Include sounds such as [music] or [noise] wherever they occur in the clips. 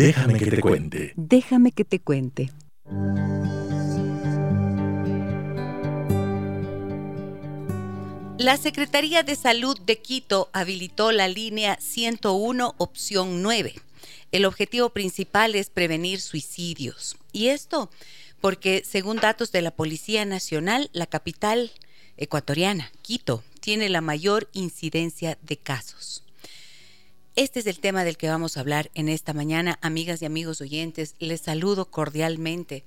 Déjame que te cuente. Déjame que te cuente. La Secretaría de Salud de Quito habilitó la línea 101, opción 9. El objetivo principal es prevenir suicidios. Y esto porque, según datos de la Policía Nacional, la capital ecuatoriana, Quito, tiene la mayor incidencia de casos. Este es el tema del que vamos a hablar en esta mañana. Amigas y amigos oyentes, les saludo cordialmente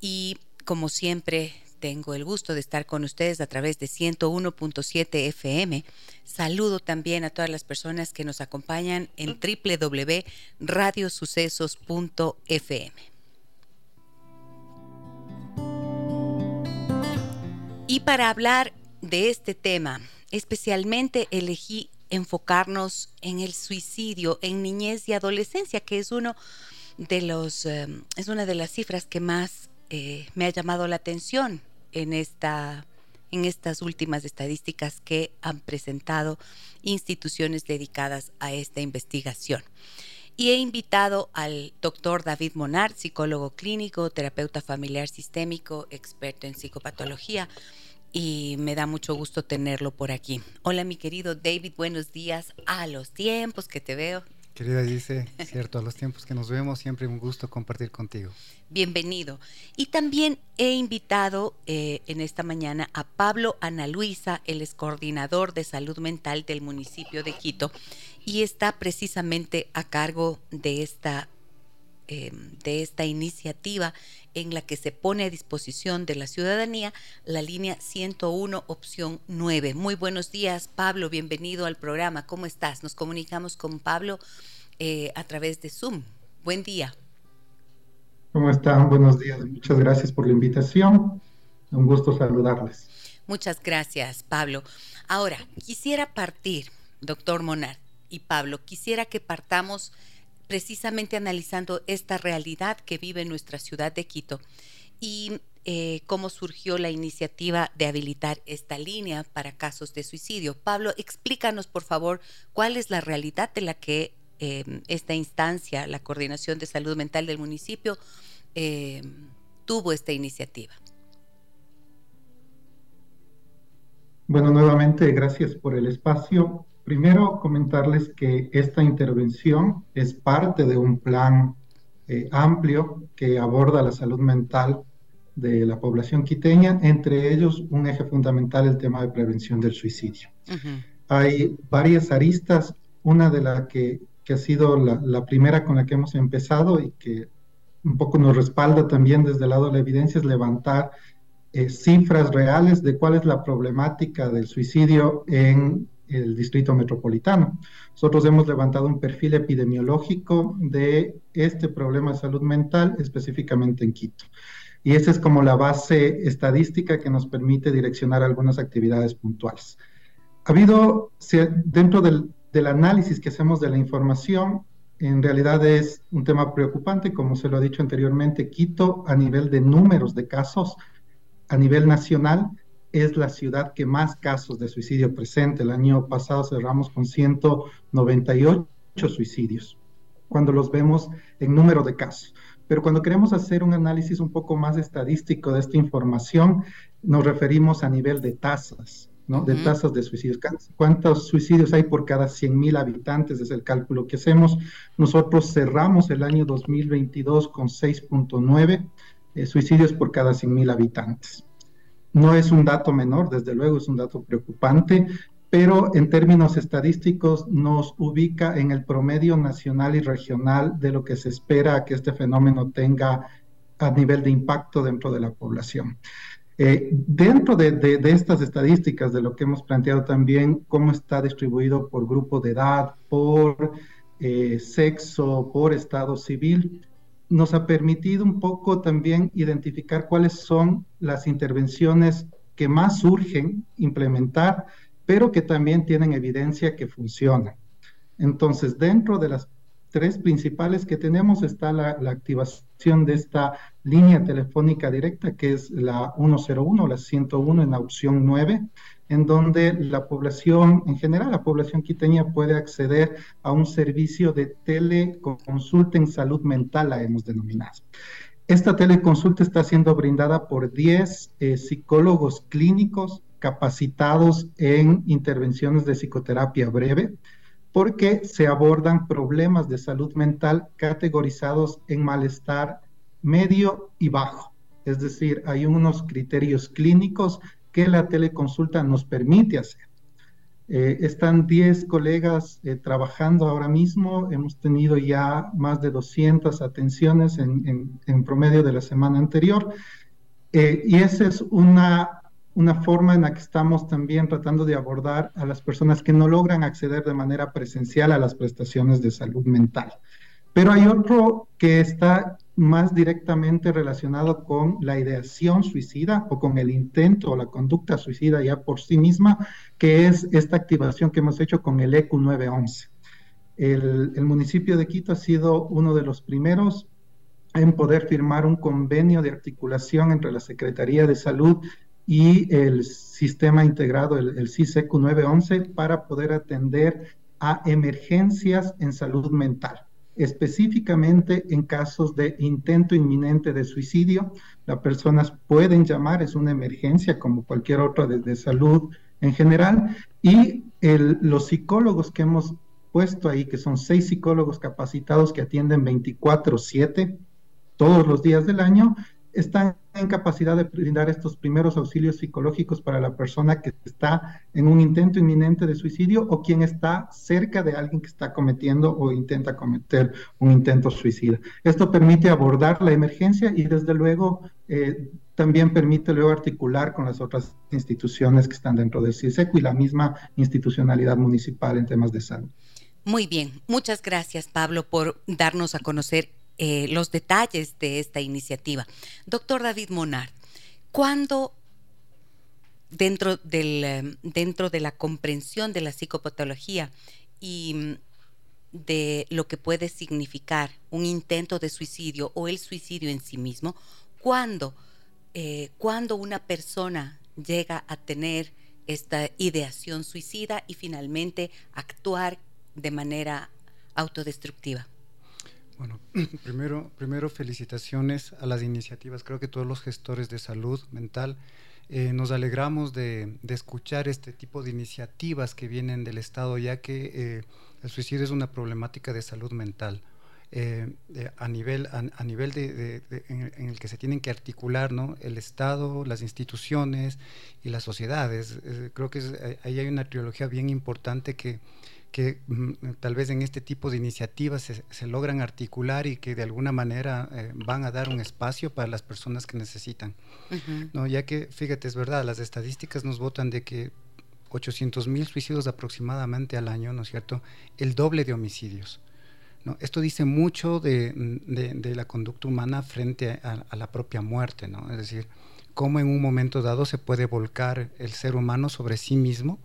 y como siempre tengo el gusto de estar con ustedes a través de 101.7 FM. Saludo también a todas las personas que nos acompañan en www.radiosucesos.fm. Y para hablar de este tema, especialmente elegí enfocarnos en el suicidio en niñez y adolescencia, que es uno de los eh, es una de las cifras que más eh, me ha llamado la atención en, esta, en estas últimas estadísticas que han presentado instituciones dedicadas a esta investigación. Y he invitado al doctor David Monar, psicólogo clínico, terapeuta familiar sistémico, experto en psicopatología, y me da mucho gusto tenerlo por aquí. Hola mi querido David, buenos días a los tiempos que te veo. Querida dice, cierto, a los tiempos que nos vemos, siempre un gusto compartir contigo. Bienvenido. Y también he invitado eh, en esta mañana a Pablo Ana Luisa, el es coordinador de salud mental del municipio de Quito, y está precisamente a cargo de esta, eh, de esta iniciativa en la que se pone a disposición de la ciudadanía la línea 101, opción 9. Muy buenos días, Pablo, bienvenido al programa. ¿Cómo estás? Nos comunicamos con Pablo eh, a través de Zoom. Buen día. ¿Cómo están? Buenos días. Muchas gracias por la invitación. Un gusto saludarles. Muchas gracias, Pablo. Ahora, quisiera partir, doctor Monar y Pablo, quisiera que partamos precisamente analizando esta realidad que vive nuestra ciudad de Quito y eh, cómo surgió la iniciativa de habilitar esta línea para casos de suicidio. Pablo, explícanos por favor cuál es la realidad de la que em, esta instancia, la Coordinación de Salud Mental del municipio, em, tuvo esta iniciativa. Bueno, nuevamente gracias por el espacio. Primero, comentarles que esta intervención es parte de un plan eh, amplio que aborda la salud mental de la población quiteña, entre ellos un eje fundamental el tema de prevención del suicidio. Hay varias aristas, una de las que, ha sido la, primera con la que hemos empezado y que un poco nos respalda también desde el lado de la evidencia es levantar eh, cifras reales de cuál es la problemática del suicidio en el distrito metropolitano. Nosotros hemos levantado un perfil epidemiológico de este problema de salud mental específicamente en Quito. Y esa es como la base estadística que nos permite direccionar algunas actividades puntuales. Ha habido, dentro del, análisis que hacemos de la información, en realidad es un tema preocupante, como se lo ha dicho anteriormente, Quito a nivel de números de casos, a nivel nacional, es la ciudad que más casos de suicidio presenta. El año pasado cerramos con 198 suicidios, cuando los vemos en número de casos. Pero cuando queremos hacer un análisis un poco más estadístico de esta información, nos referimos a nivel de tasas, ¿no? De tasas de suicidios. ¿Cuántos suicidios hay por cada 100.000 habitantes? Es el cálculo que hacemos. Nosotros cerramos el año 2022 con 6.9 eh, suicidios por cada 100.000 habitantes. No es un dato menor, desde luego es un dato preocupante, pero en términos estadísticos nos ubica en el promedio nacional y regional de lo que se espera que este fenómeno tenga a nivel de impacto dentro de la población. Eh, dentro de, estas estadísticas, de lo que hemos planteado también, cómo está distribuido por grupo de edad, por eh, sexo, por estado civil, nos ha permitido un poco también identificar cuáles son las intervenciones que más urgen implementar, pero que también tienen evidencia que funcionan. Entonces, dentro de las tres principales que tenemos está la, la, activación de esta línea telefónica directa, que es la 101, la 101 en la opción 9, en donde la población, en general la población quiteña puede acceder a un servicio de teleconsulta en salud mental, la hemos denominado. Esta teleconsulta está siendo brindada por 10 eh, psicólogos clínicos capacitados en intervenciones de psicoterapia breve, porque se abordan problemas de salud mental categorizados en malestar medio y bajo. Es decir, hay unos criterios clínicos que la teleconsulta nos permite hacer. Eh, están 10 colegas eh, trabajando ahora mismo, hemos tenido ya más de 200 atenciones en, promedio de la semana anterior eh, y esa es una, una forma en la que estamos también tratando de abordar a las personas que no logran acceder de manera presencial a las prestaciones de salud mental. Pero hay otro que está más directamente relacionado con la ideación suicida o con el intento o la conducta suicida ya por sí misma, que es esta activación que hemos hecho con el EQ 911. El, el municipio de Quito ha sido uno de los primeros en poder firmar un convenio de articulación entre la Secretaría de Salud y el sistema integrado, el, el CISEQ 911, para poder atender a emergencias en salud mental específicamente en casos de intento inminente de suicidio. Las personas pueden llamar, es una emergencia como cualquier otra de, salud en general. Y los psicólogos que hemos puesto ahí, que son seis psicólogos capacitados que atienden 24/7 todos los días del año, están en capacidad de brindar estos primeros auxilios psicológicos para la persona que está en un intento inminente de suicidio o quien está cerca de alguien que está cometiendo o intenta cometer un intento suicida. Esto permite abordar la emergencia y desde luego eh, también permite luego articular con las otras instituciones que están dentro del CISECO y la misma institucionalidad municipal en temas de salud. Muy bien, muchas gracias Pablo por darnos a conocer eh, los detalles de esta iniciativa. Doctor David Monard, ¿cuándo dentro, del, em, dentro de la comprensión de la psicopatología y mm, de lo que puede significar un intento de suicidio o el suicidio en sí mismo, cuando, eh, cuando una persona llega a tener esta ideación suicida y finalmente actuar de manera autodestructiva. Bueno, [clears throat] primero, primero felicitaciones a las iniciativas. Creo que todos los gestores de salud mental eh, nos alegramos de, escuchar este tipo de iniciativas que vienen del Estado, ya que eh, el suicidio es una problemática de salud mental. Eh, a nivel, a, nivel de, en, el que se tienen que articular ¿no? el Estado, las instituciones y las sociedades. creo que ahí hay una trilogía bien importante que, que mm, tal vez en este tipo de iniciativas se, logran articular y que de alguna manera eh, van a dar un espacio para las personas que necesitan. ¿no? Ya que, fíjate, es verdad, las estadísticas nos votan de que 800 mil suicidios aproximadamente al año, ¿no es cierto? El doble de homicidios. ¿no? Esto dice mucho de, de, la conducta humana frente a, a, la propia muerte, ¿no? Es decir, cómo en un momento dado se puede volcar el ser humano sobre sí mismo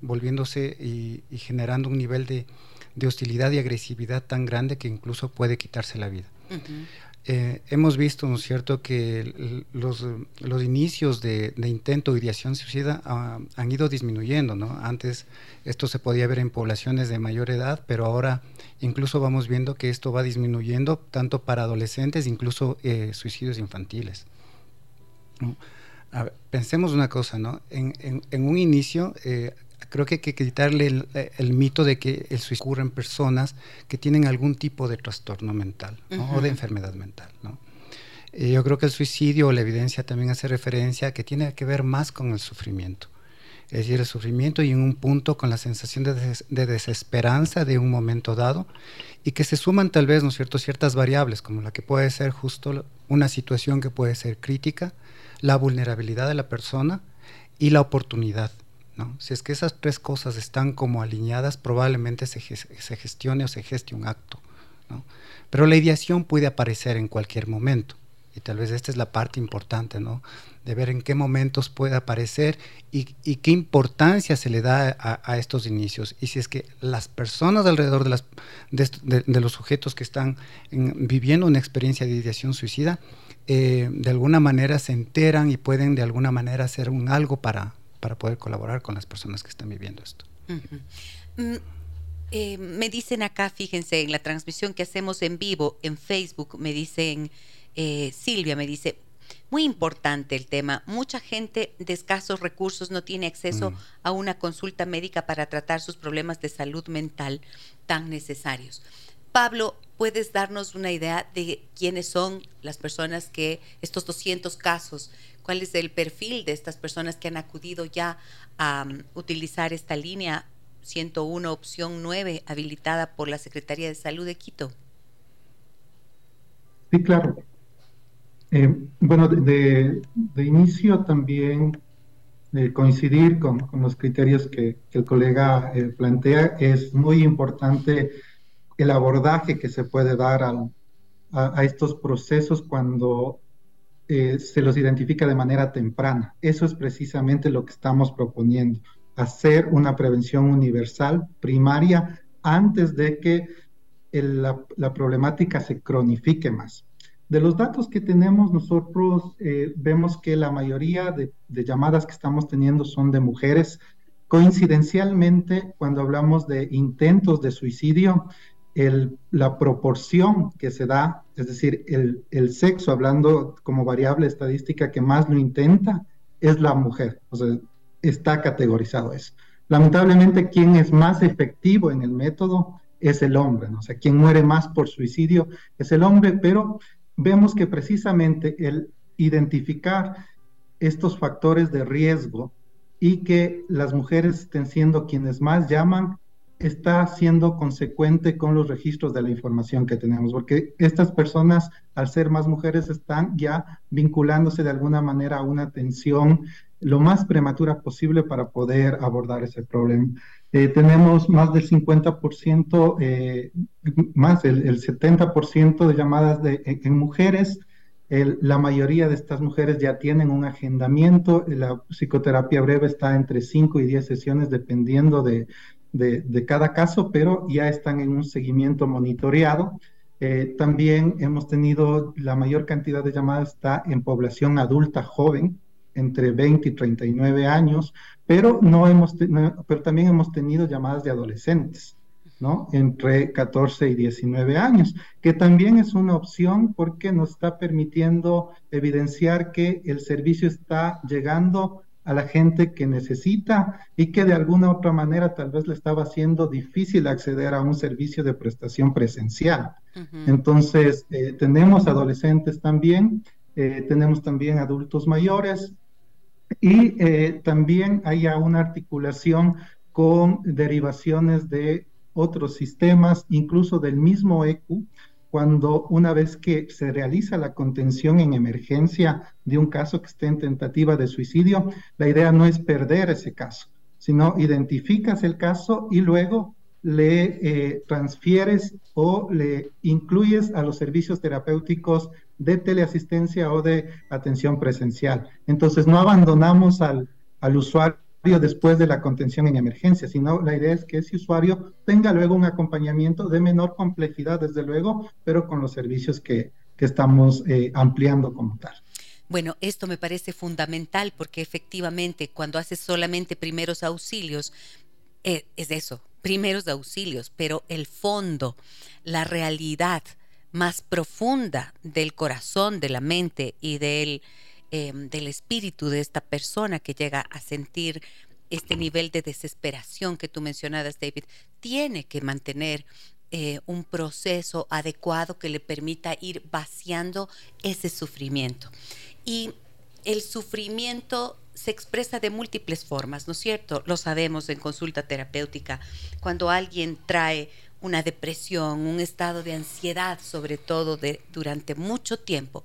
volviéndose y, generando un nivel de, hostilidad y agresividad tan grande que incluso puede quitarse la vida. Eh, hemos visto, ¿no es cierto?, que los, los, inicios de, intento de ideación suicida ah, han ido disminuyendo, ¿no? Antes esto se podía ver en poblaciones de mayor edad, pero ahora incluso vamos viendo que esto va disminuyendo tanto para adolescentes, incluso eh, suicidios infantiles. Pensemos una cosa, ¿no? En, en, un inicio eh, creo que hay que quitarle el, mito de que el suicidio ocurre en personas que tienen algún tipo de trastorno mental o de enfermedad mental. ¿no? Eh, yo creo que el suicidio, la evidencia también hace referencia a que tiene que ver más con el sufrimiento. Es decir, el sufrimiento y en un punto con la sensación de, de desesperanza de un momento dado y que se suman tal vez, ¿no es cierto?, ciertas variables, como la que puede ser justo una situación que puede ser crítica, la vulnerabilidad de la persona y la oportunidad. Si es que esas tres cosas están como alineadas, probablemente se, gestione o se geste un acto Pero la ideación puede aparecer en cualquier momento. Y tal vez esta es la parte importante, ¿no? De ver en qué momentos puede aparecer y, qué importancia se le da a, estos inicios. Y si es que las personas alrededor de, los sujetos que están viviendo una experiencia de ideación suicida, eh, de alguna manera se enteran y pueden de alguna manera hacer un algo para, para poder colaborar con las personas que están viviendo esto. Mm, eh, me dicen acá, fíjense, en la transmisión que hacemos en vivo en Facebook, me dicen, eh, Silvia me dice, muy importante el tema. Mucha gente de escasos recursos no tiene acceso mm. a una consulta médica para tratar sus problemas de salud mental tan necesarios. Pablo, ¿puedes darnos una idea de quiénes son las personas que, estos 200 casos, cuál es el perfil de estas personas que han acudido ya a um, utilizar esta línea 101, opción 9, habilitada por la Secretaría de Salud de Quito? Sí, claro. Eh, bueno, de, inicio también eh, coincidir con, los criterios que, el colega eh, plantea, es muy importante el abordaje que se puede dar a, estos procesos cuando eh, se los identifica de manera temprana. Eso es precisamente lo que estamos proponiendo, hacer una prevención universal primaria antes de que la, problemática se cronifique más. De los datos que tenemos, nosotros eh, vemos que la mayoría de, de llamadas que estamos teniendo son de mujeres. Coincidencialmente, cuando hablamos de intentos de suicidio, la proporción que se da, es decir, el, sexo, hablando como variable estadística que más lo intenta, es la mujer. O sea, está categorizado eso. Lamentablemente, quien es más efectivo en el método es el hombre, ¿no? o sea, quien muere más por suicidio es el hombre, pero vemos que precisamente el identificar estos factores de riesgo y que las mujeres estén siendo quienes más llaman está siendo consecuente con los registros de la información que tenemos, porque estas personas, al ser más mujeres, están ya vinculándose de alguna manera a una atención lo más prematura posible para poder abordar ese problema. Eh, tenemos más del 50%, eh, más el, 70% de llamadas de, en, mujeres. la mayoría de estas mujeres ya tienen un agendamiento. La psicoterapia breve está entre 5 y 10 sesiones dependiendo de, de, cada caso, pero ya están en un seguimiento monitoreado. Eh, también hemos tenido la mayor cantidad de llamadas está en población adulta joven, entre 20 y 39 años, pero, no hemos pero también hemos tenido llamadas de adolescentes, ¿no? Entre 14 y 19 años, que también es una opción porque nos está permitiendo evidenciar que el servicio está llegando a la gente que necesita y que de alguna otra manera tal vez le estaba haciendo difícil acceder a un servicio de prestación presencial. Entonces, eh, tenemos adolescentes también, eh, tenemos también adultos mayores y eh, también hay una articulación con derivaciones de otros sistemas, incluso del mismo ECU, cuando una vez que se realiza la contención en emergencia de un caso que esté en tentativa de suicidio, la idea no es perder ese caso, sino identificas el caso y luego le eh, transfieres o le incluyes a los servicios terapéuticos de teleasistencia o de atención presencial. Entonces no abandonamos al, al usuario después de la contención en emergencia, sino la idea es que ese usuario tenga luego un acompañamiento de menor complejidad, desde luego, pero con los servicios que, estamos eh, ampliando como tal. Bueno, esto me parece fundamental porque efectivamente cuando haces solamente primeros auxilios, eh, es eso, primeros auxilios, pero el fondo, la realidad más profunda del corazón, de la mente y del Em, del espíritu de esta persona que llega a sentir este nivel de desesperación que tú mencionabas, David, tiene que mantener eh, un proceso adecuado que le permita ir vaciando ese sufrimiento. Y el sufrimiento se expresa de múltiples formas, ¿no es cierto? Lo sabemos en consulta terapéutica, cuando alguien trae una depresión, un estado de ansiedad, sobre todo de, durante mucho tiempo,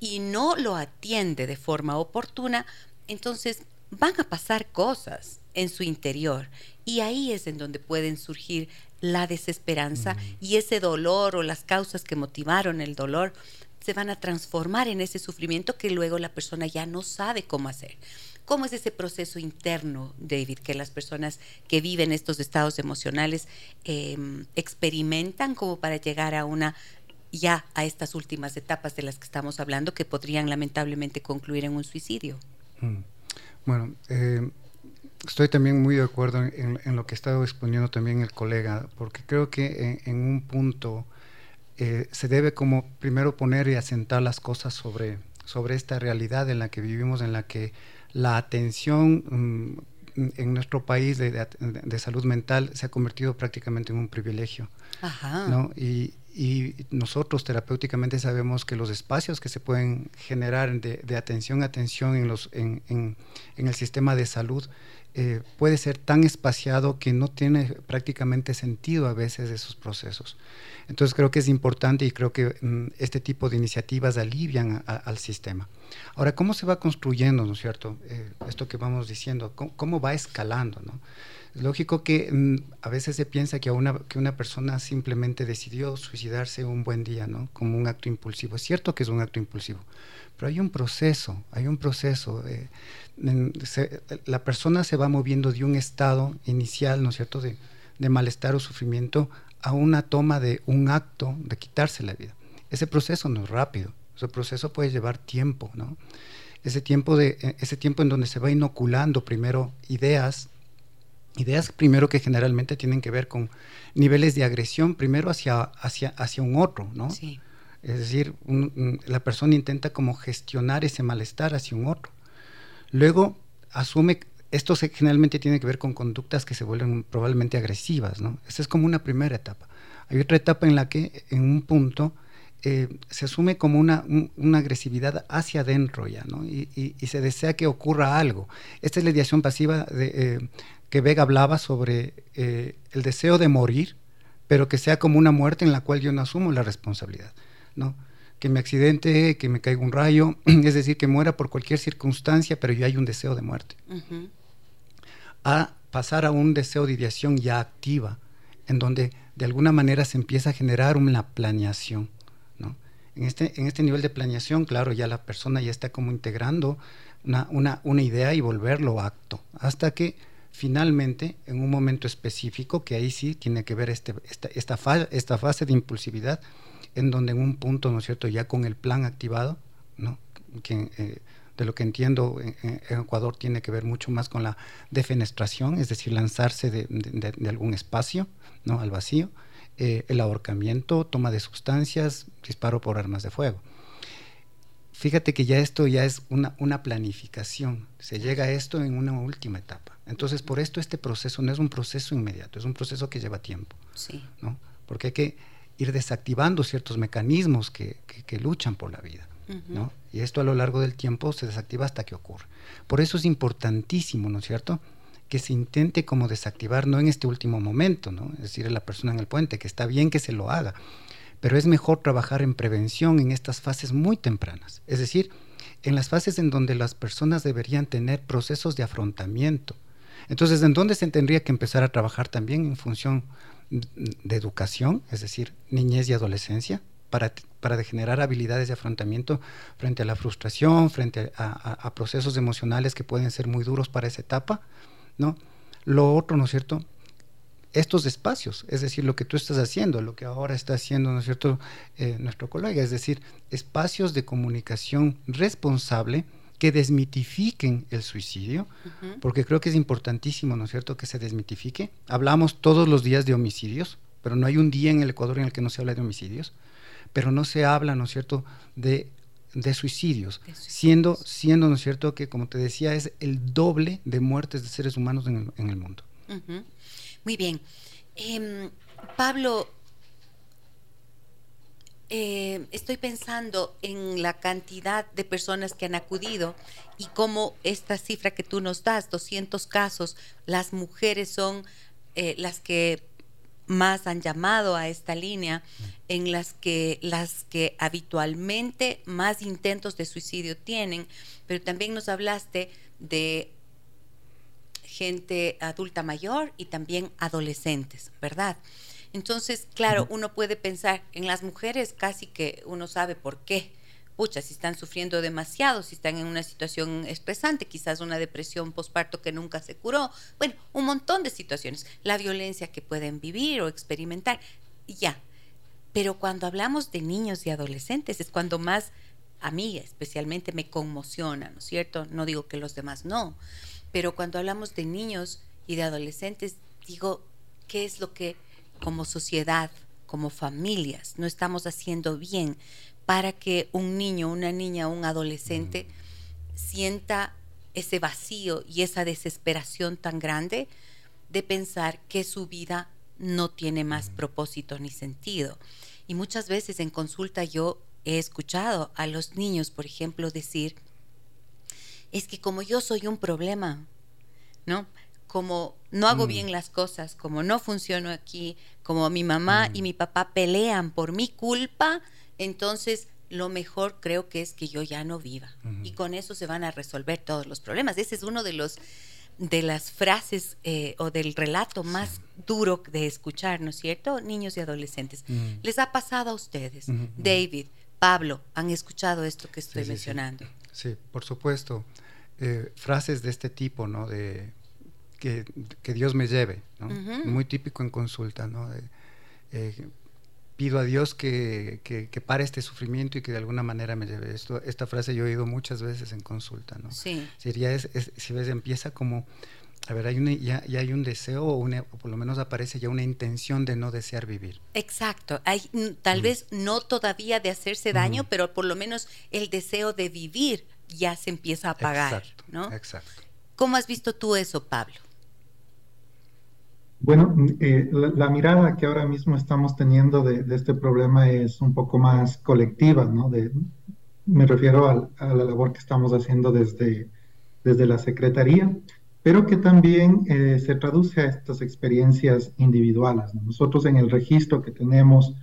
y no lo atiende de forma oportuna, entonces van a pasar cosas en su interior y ahí es en donde pueden surgir la desesperanza y ese dolor o las causas que motivaron el dolor se van a transformar en ese sufrimiento que luego la persona ya no sabe cómo hacer. ¿Cómo es ese proceso interno, David, que las personas que viven estos estados emocionales em, experimentan como para llegar a una ya a estas últimas etapas de las que estamos hablando que podrían lamentablemente concluir en un suicidio? Mm. Bueno, eh, estoy también muy de acuerdo en, lo que ha estado exponiendo también el colega, porque creo que en, un punto eh, se debe como primero poner y asentar las cosas sobre, sobre esta realidad en la que vivimos, en la que la atención mm, en nuestro país de, salud mental se ha convertido prácticamente en un privilegio. ¿no? Y, nosotros terapéuticamente sabemos que los espacios que se pueden generar de, atención a atención en, los, en, en, el sistema de salud eh, puede ser tan espaciado que no tiene prácticamente sentido a veces esos procesos. Entonces creo que es importante y creo que mm, este tipo de iniciativas alivian al sistema. Ahora, ¿cómo se va construyendo, no es cierto? Eh, esto que vamos diciendo, ¿cómo, va escalando, no? Lógico que mm, a veces se piensa que una, que una persona simplemente decidió suicidarse un buen día, ¿no? Como un acto impulsivo. Es cierto que es un acto impulsivo, pero hay un proceso, hay un proceso. Eh, la persona se va moviendo de un estado inicial, ¿no es cierto?, de, de malestar o sufrimiento a una toma de un acto de quitarse la vida. Ese proceso no es rápido, ese proceso puede llevar tiempo, ¿no? Ese tiempo, de, e, ese tiempo en donde se va inoculando primero ideas, ideas primero que generalmente tienen que ver con niveles de agresión, primero hacia, hacia, hacia un otro, ¿no? Sí. Es decir, la persona intenta como gestionar ese malestar hacia un otro. Luego asume, esto generalmente tiene que ver con conductas que se vuelven probablemente agresivas, ¿no? Esa es como una primera etapa. Hay otra etapa en la que en un punto eh, se asume como una, una, agresividad hacia adentro ya, ¿no? Y, se desea que ocurra algo. Esta es la ideación pasiva de, eh, que Vega hablaba sobre eh, el deseo de morir, pero que sea como una muerte en la cual yo no asumo la responsabilidad, ¿no? que me accidente, que me caiga un rayo, [clears throat] es decir, que muera por cualquier circunstancia, pero ya hay un deseo de muerte. A pasar a un deseo de ideación ya activa, en donde de alguna manera se empieza a generar una planeación. ¿no? En, este, en este nivel de planeación, claro, ya la persona ya está como integrando una, una, una idea y volverlo acto, hasta que finalmente, en un momento específico, que ahí sí tiene que ver este, esta, esta, fase de impulsividad, en donde en un punto, ¿no es cierto?, ya con el plan activado, ¿no? Que, eh, de lo que entiendo en, Ecuador tiene que ver mucho más con la defenestración, es decir, lanzarse de, algún espacio, ¿no?, al vacío, eh, el ahorcamiento, toma de sustancias, disparo por armas de fuego. Fíjate que ya esto ya es una, una planificación, se llega a esto en una última etapa. Entonces, por esto este proceso no es un proceso inmediato, es un proceso que lleva tiempo, sí. ¿no? Porque hay que ir desactivando ciertos mecanismos que, que, luchan por la vida. ¿no? Y esto a lo largo del tiempo se desactiva hasta que ocurre. Por eso es importantísimo, ¿no es cierto?, que se intente como desactivar, no en este último momento, ¿no? Es decir, la persona en el puente, que está bien que se lo haga, pero es mejor trabajar en prevención en estas fases muy tempranas. Es decir, en las fases en donde las personas deberían tener procesos de afrontamiento. Entonces, ¿en dónde se tendría que empezar a trabajar también en función de educación, es decir, niñez y adolescencia, para, para generar habilidades de afrontamiento frente a la frustración, frente a, procesos emocionales que pueden ser muy duros para esa etapa, ¿no? Lo otro, ¿no es cierto? Estos espacios, es decir, lo que tú estás haciendo, lo que ahora está haciendo, ¿no es cierto?, eh, nuestro colega, es decir, espacios de comunicación responsable, que desmitifiquen el suicidio, porque creo que es importantísimo, ¿no es cierto?, que se desmitifique. Hablamos todos los días de homicidios, pero no hay un día en el Ecuador en el que no se habla de homicidios, pero no se habla, ¿no es cierto?, de, suicidios, siendo, siendo, ¿no es cierto?, que como te decía, es el doble de muertes de seres humanos en el, mundo. Muy bien. Em, Pablo, eh, estoy pensando en la cantidad de personas que han acudido y cómo esta cifra que tú nos das, 200 casos, las mujeres son eh, las que más han llamado a esta línea, en las que las que habitualmente más intentos de suicidio tienen, pero también nos hablaste de gente adulta mayor y también adolescentes, ¿verdad? Entonces, claro, uno puede pensar en las mujeres casi que uno sabe por qué. Pucha, si están sufriendo demasiado, si están en una situación estresante, quizás una depresión postparto que nunca se curó, bueno, un montón de situaciones, la violencia que pueden vivir o experimentar, ya. Pero cuando hablamos de niños y adolescentes es cuando más a mí especialmente me conmociona, ¿no es cierto? No digo que los demás no, pero cuando hablamos de niños y de adolescentes, digo, ¿qué es lo que como sociedad, como familias, no estamos haciendo bien para que un niño, una niña, un adolescente sienta ese vacío y esa desesperación tan grande de pensar que su vida no tiene más propósito ni sentido. Y muchas veces en consulta yo he escuchado a los niños, por ejemplo, decir, es que como yo soy un problema, ¿no? Como no hago mm. bien las cosas, como no funciono aquí, como mi mamá y mm. mi papá pelean por mi culpa, entonces lo mejor creo que es que yo ya no viva. Y con eso se van a resolver todos los problemas. Ese es uno de los de las frases eh, o del relato más duro de escuchar, ¿no es cierto? Niños y adolescentes. Mm. ¿Les ha pasado a ustedes? David, Pablo, ¿han escuchado esto que estoy mencionando? Sí, por supuesto. Eh, frases de este tipo, ¿no? De que, Dios me lleve, ¿no? Muy típico en consulta, ¿no? Eh, pido a Dios que, que, pare este sufrimiento y que de alguna manera me lleve. Esto, esta frase yo he oído muchas veces en consulta, ¿no? Sí. Es, si ves, empieza como a ver, hay ya, hay un deseo o, una, por lo menos aparece ya una intención de no desear vivir. Exacto. Hay, mm, tal vez no todavía de hacerse daño, pero por lo menos el deseo de vivir ya se empieza a apagar. Exacto, ¿no? Exacto. ¿Cómo has visto tú eso, Pablo? Bueno, eh, la, mirada que ahora mismo estamos teniendo de, este problema es un poco más colectiva, ¿no? De, me refiero a, la labor que estamos haciendo desde, desde la Secretaría pero que también eh, se traduce a estas experiencias individuales. Nosotros en el registro que tenemos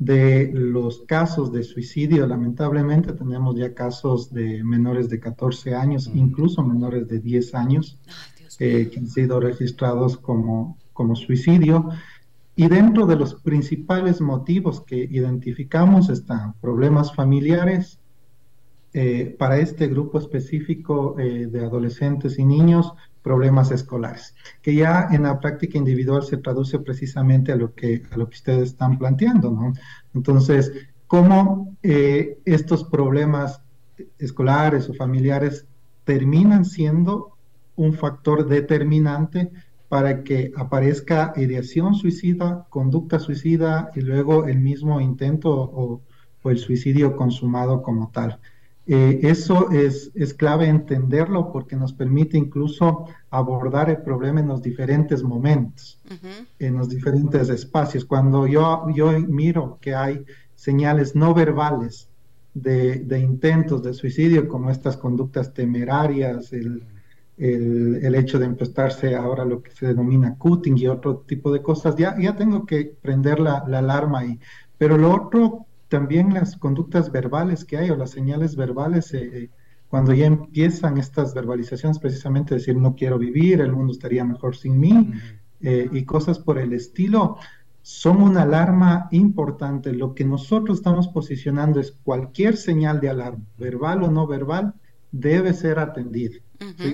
de los casos de suicidio, lamentablemente tenemos ya casos de menores de 14 años, incluso menores de 10 años, eh, que han sido registrados como, como suicidio. Y dentro de los principales motivos que identificamos están problemas familiares, eh, para este grupo específico de adolescentes y niños, problemas escolares, que ya en la práctica individual se traduce precisamente a lo que, a lo que ustedes están planteando, ¿no? Entonces, ¿cómo eh, estos problemas escolares o familiares terminan siendo un factor determinante para que aparezca ideación suicida, conducta suicida y luego el mismo intento o, o el suicidio consumado como tal? Eh, eso es, es, clave entenderlo porque nos permite incluso abordar el problema en los diferentes momentos, en los diferentes espacios. Cuando yo, yo miro que hay señales no verbales de, de intentos de suicidio, como estas conductas temerarias, el, el, el, hecho de empezarse ahora lo que se denomina cutting y otro tipo de cosas, ya, ya tengo que prender la, la alarma ahí. Pero lo otro también las conductas verbales que hay o las señales verbales, eh, eh, cuando ya empiezan estas verbalizaciones, precisamente decir no quiero vivir, el mundo estaría mejor sin mí eh, y cosas por el estilo, son una alarma importante. Lo que nosotros estamos posicionando es cualquier señal de alarma, verbal o no verbal, debe ser atendida,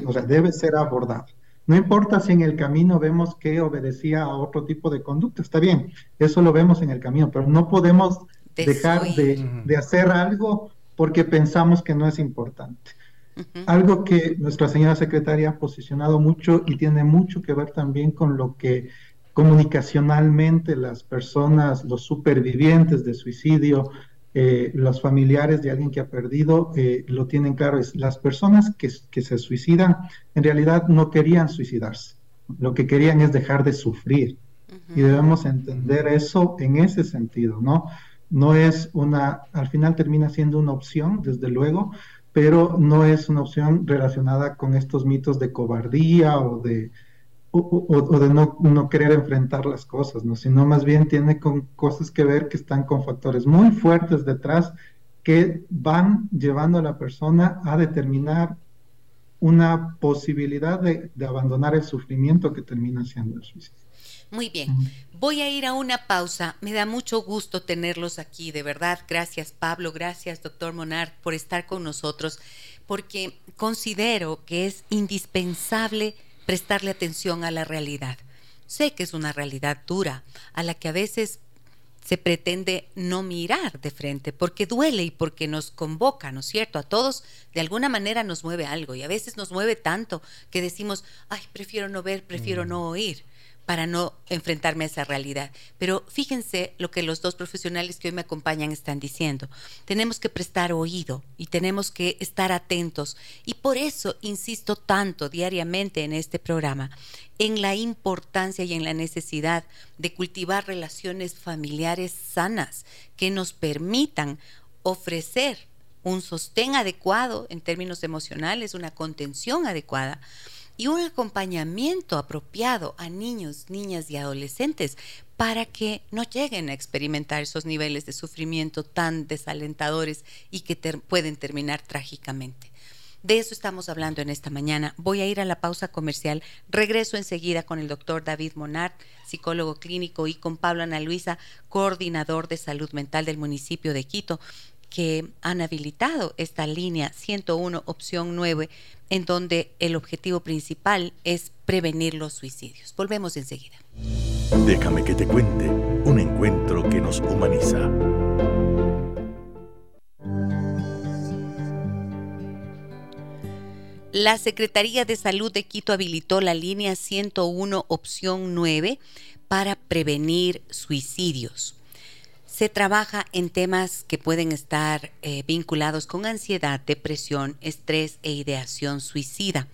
o sea, debe ser abordada. No importa si en el camino vemos que obedecía a otro tipo de conducta, está bien, eso lo vemos en el camino, pero no podemos dejar de, hacer algo porque pensamos que no es importante. Algo que nuestra señora secretaria ha posicionado mucho y tiene mucho que ver también con lo que comunicacionalmente las personas, los supervivientes de suicidio, eh, los familiares de alguien que ha perdido, eh, lo tienen claro, es las personas que, que se suicidan en realidad no querían suicidarse, lo que querían es dejar de sufrir. Y debemos entender eso en ese sentido, ¿no? No es una, al final termina siendo una opción, desde luego, pero no es una opción relacionada con estos mitos de cobardía o de, o, de no, querer enfrentar las cosas, ¿no? sino más bien tiene con cosas que ver que están con factores muy fuertes detrás que van llevando a la persona a determinar una posibilidad de, de abandonar el sufrimiento que termina siendo el suicidio. Muy bien. Voy a ir a una pausa. Me da mucho gusto tenerlos aquí, de verdad. Gracias Pablo, gracias doctor Monard por estar con nosotros, porque considero que es indispensable prestarle atención a la realidad. Sé que es una realidad dura, a la que a veces se pretende no mirar de frente, porque duele y porque nos convoca, ¿no es cierto? A todos de alguna manera nos mueve algo y a veces nos mueve tanto que decimos, ay, prefiero no ver, prefiero mm. no oír para no enfrentarme a esa realidad. Pero fíjense lo que los dos profesionales que hoy me acompañan están diciendo. Tenemos que prestar oído y tenemos que estar atentos. Y por eso insisto tanto diariamente en este programa en la importancia y en la necesidad de cultivar relaciones familiares sanas que nos permitan ofrecer un sostén adecuado en términos emocionales, una contención adecuada y un acompañamiento apropiado a niños, niñas y adolescentes para que no lleguen a experimentar esos niveles de sufrimiento tan desalentadores y que pueden terminar trágicamente. De eso estamos hablando en esta mañana. Voy a ir a la pausa comercial. Regreso enseguida con el doctor David Monard, psicólogo clínico, y con Pablo Ana Luisa, coordinador de salud mental del municipio de Quito, que han habilitado esta línea 101, opción 9, en donde el objetivo principal es prevenir los suicidios. Volvemos enseguida. Déjame que te cuente un encuentro que nos humaniza. La Secretaría de Salud de Quito habilitó la línea 101, opción 9, para prevenir suicidios se trabaja en temas que pueden estar eh, vinculados con ansiedad, depresión, estrés e ideación suicida.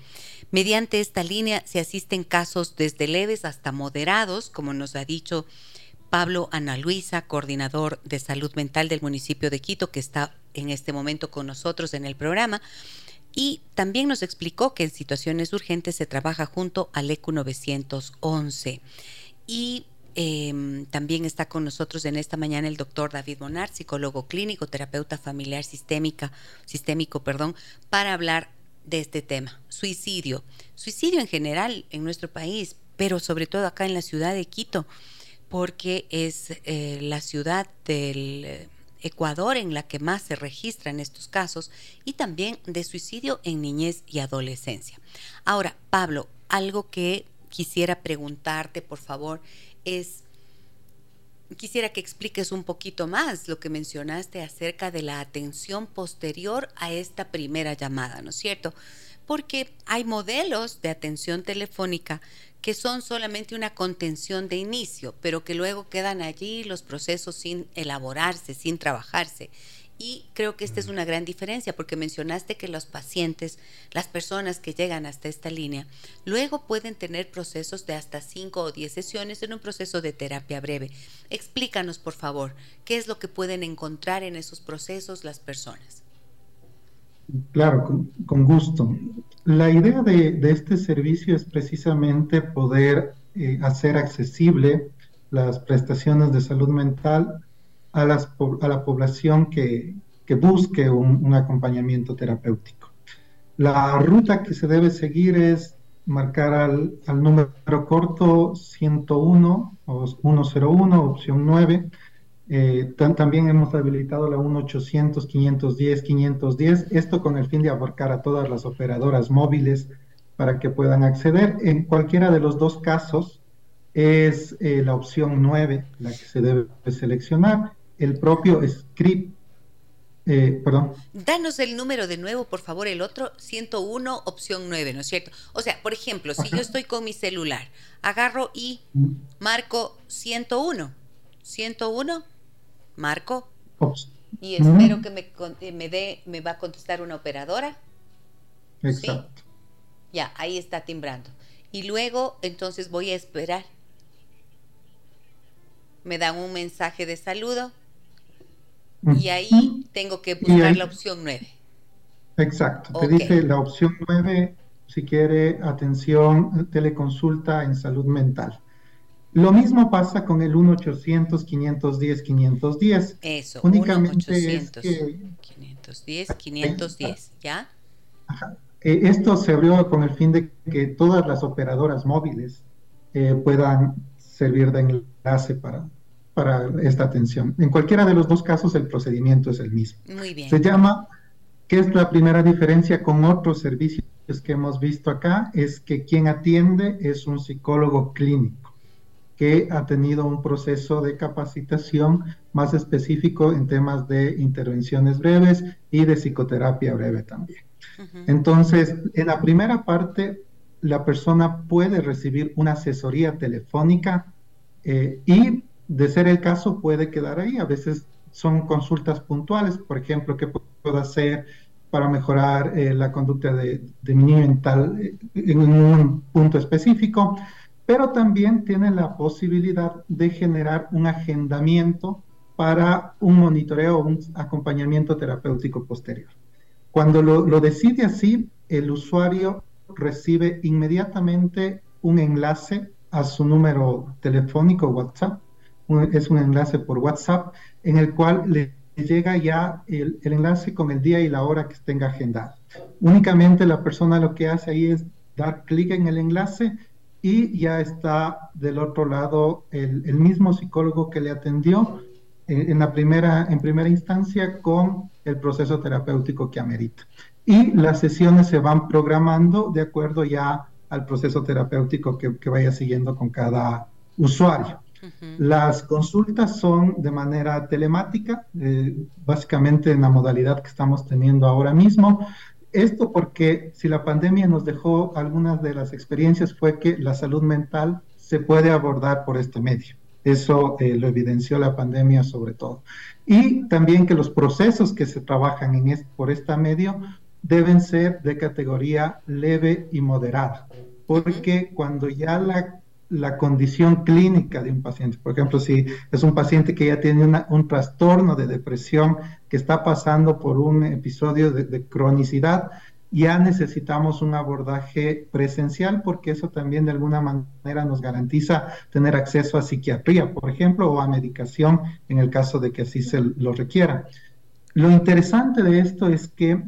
Mediante esta línea se asisten casos desde leves hasta moderados, como nos ha dicho Pablo Ana Luisa, coordinador de salud mental del municipio de Quito, que está en este momento con nosotros en el programa. Y también nos explicó que en situaciones urgentes se trabaja junto al ECU 911. Y Em, también está con nosotros en esta mañana el doctor David Bonar, psicólogo clínico, terapeuta familiar sistémica, sistémico, perdón, para hablar de este tema, suicidio. Suicidio en general en nuestro país, pero sobre todo acá en la ciudad de Quito, porque es eh, la ciudad del Ecuador en la que más se registran estos casos y también de suicidio en niñez y adolescencia. Ahora, Pablo, algo que quisiera preguntarte, por favor, es, quisiera que expliques un poquito más lo que mencionaste acerca de la atención posterior a esta primera llamada, ¿no es cierto? Porque hay modelos de atención telefónica que son solamente una contención de inicio, pero que luego quedan allí los procesos sin elaborarse, sin trabajarse. Y creo que esta es una gran diferencia porque mencionaste que los pacientes, las personas que llegan hasta esta línea, luego pueden tener procesos de hasta 5 o 10 sesiones en un proceso de terapia breve. Explícanos, por favor, qué es lo que pueden encontrar en esos procesos las personas. Claro, con, gusto. La idea de, este servicio es precisamente poder eh, hacer accesible las prestaciones de salud mental a, las, a la población que, que busque un, acompañamiento terapéutico. La ruta que se debe seguir es marcar al, al número corto 101 o 101, opción 9. Eh, también hemos habilitado la 1-800-510-510, esto con el fin de abarcar a todas las operadoras móviles para que puedan acceder. En cualquiera de los dos casos es eh, la opción 9 la que se debe seleccionar el propio script. Eh, perdón. Danos el número de nuevo, por favor, el otro 101, opción 9, ¿no es cierto? O sea, por ejemplo, si yo estoy con mi celular, agarro y marco 101, 101, marco, y espero que me, eh, me dé, me va a contestar una operadora. Exacto. Ya, ahí está timbrando. Y luego, entonces voy a esperar. Me dan un mensaje de saludo y ahí tengo que buscar la opción 9. Exacto, te dice la opción 9 si quiere atención, teleconsulta en salud mental. Lo mismo pasa con el 1-800-510-510. Eso, únicamente 1 510, 510, ¿ya? Eh, esto se abrió con el fin de que todas las operadoras móviles eh, puedan servir de enlace para, para esta atención. En cualquiera de los dos casos el procedimiento es el mismo. Muy bien. Se llama, ¿qué es la primera diferencia con otros servicios que hemos visto acá? Es que quien atiende es un psicólogo clínico que ha tenido un proceso de capacitación más específico en temas de intervenciones breves y de psicoterapia breve también. Entonces, en la primera parte, la persona puede recibir una asesoría telefónica eh, y, de ser el caso, puede quedar ahí. A veces son consultas puntuales, por ejemplo, qué puedo hacer para mejorar eh, la conducta de, de, mi niño mental eh, en un punto específico, pero también tiene la posibilidad de generar un agendamiento para un monitoreo o un acompañamiento terapéutico posterior. Cuando lo, lo decide así, el usuario recibe inmediatamente un enlace a su número telefónico WhatsApp. Es un enlace por WhatsApp en el cual le llega ya el, enlace con el día y la hora que tenga agendado. Únicamente la persona lo que hace ahí es dar clic en el enlace y ya está del otro lado el, mismo psicólogo que le atendió en, en, la primera, en primera instancia con el proceso terapéutico que amerita y las sesiones se van programando de acuerdo ya al proceso terapéutico que, que vaya siguiendo con cada usuario. Uh -huh. Las consultas son de manera telemática, eh, básicamente en la modalidad que estamos teniendo ahora mismo. Esto porque si la pandemia nos dejó algunas de las experiencias fue que la salud mental se puede abordar por este medio. Eso eh, lo evidenció la pandemia sobre todo. Y también que los procesos que se trabajan en este, por este medio deben ser de categoría leve y moderada, porque cuando ya la, la, condición clínica de un paciente, por ejemplo, si es un paciente que ya tiene un trastorno de depresión, que está pasando por un episodio de, de cronicidad, ya necesitamos un abordaje presencial porque eso también de alguna manera nos garantiza tener acceso a psiquiatría, por ejemplo, o a medicación en el caso de que así se lo requiera. Lo interesante de esto es que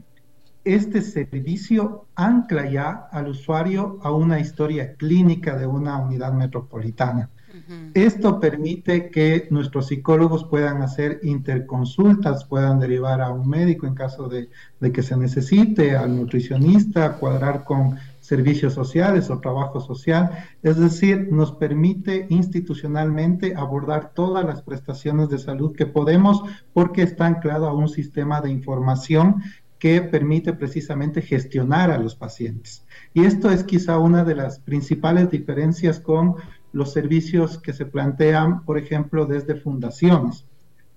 este servicio ancla ya al usuario a una historia clínica de una unidad metropolitana. Uh -huh. Esto permite que nuestros psicólogos puedan hacer interconsultas, puedan derivar a un médico en caso de, de que se necesite, al nutricionista, cuadrar con servicios sociales o trabajo social. Es decir, nos permite institucionalmente abordar todas las prestaciones de salud que podemos porque está anclado a un sistema de información que permite precisamente gestionar a los pacientes. Y esto es quizá una de las principales diferencias con los servicios que se plantean, por ejemplo, desde fundaciones.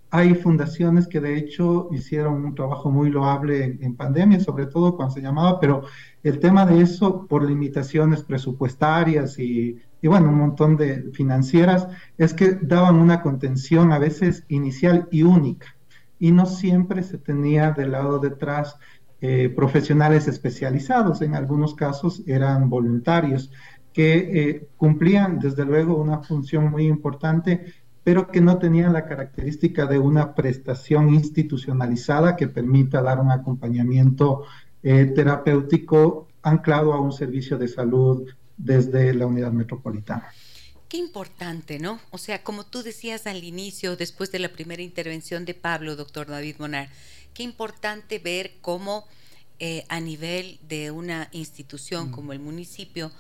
Hay fundaciones que de hecho hicieron un trabajo muy loable en, en, pandemia, sobre todo cuando se llamaba, pero el tema de eso, por limitaciones presupuestarias y, y bueno, un montón de financieras, es que daban una contención a veces inicial y única y no siempre se tenía del lado detrás eh, profesionales especializados, en algunos casos eran voluntarios que eh, cumplían desde luego una función muy importante, pero que no tenían la característica de una prestación institucionalizada que permita dar un acompañamiento eh, terapéutico anclado a un servicio de salud desde la unidad metropolitana. Qué importante, ¿no? O sea, como tú decías al inicio, después de la primera intervención de Pablo, doctor David Monar, qué importante ver cómo eh, a nivel de una institución mm. como el municipio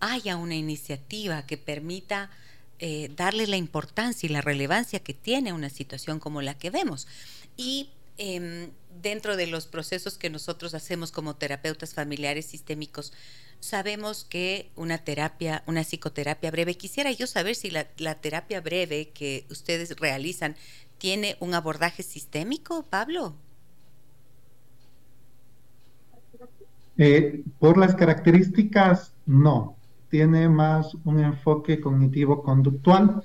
haya una iniciativa que permita eh, darle la importancia y la relevancia que tiene una situación como la que vemos. Y eh, dentro de los procesos que nosotros hacemos como terapeutas familiares sistémicos, sabemos que una terapia, una psicoterapia breve, quisiera yo saber si la, terapia breve que ustedes realizan tiene un abordaje sistémico, Pablo. Eh, por las características, no. Tiene más un enfoque cognitivo-conductual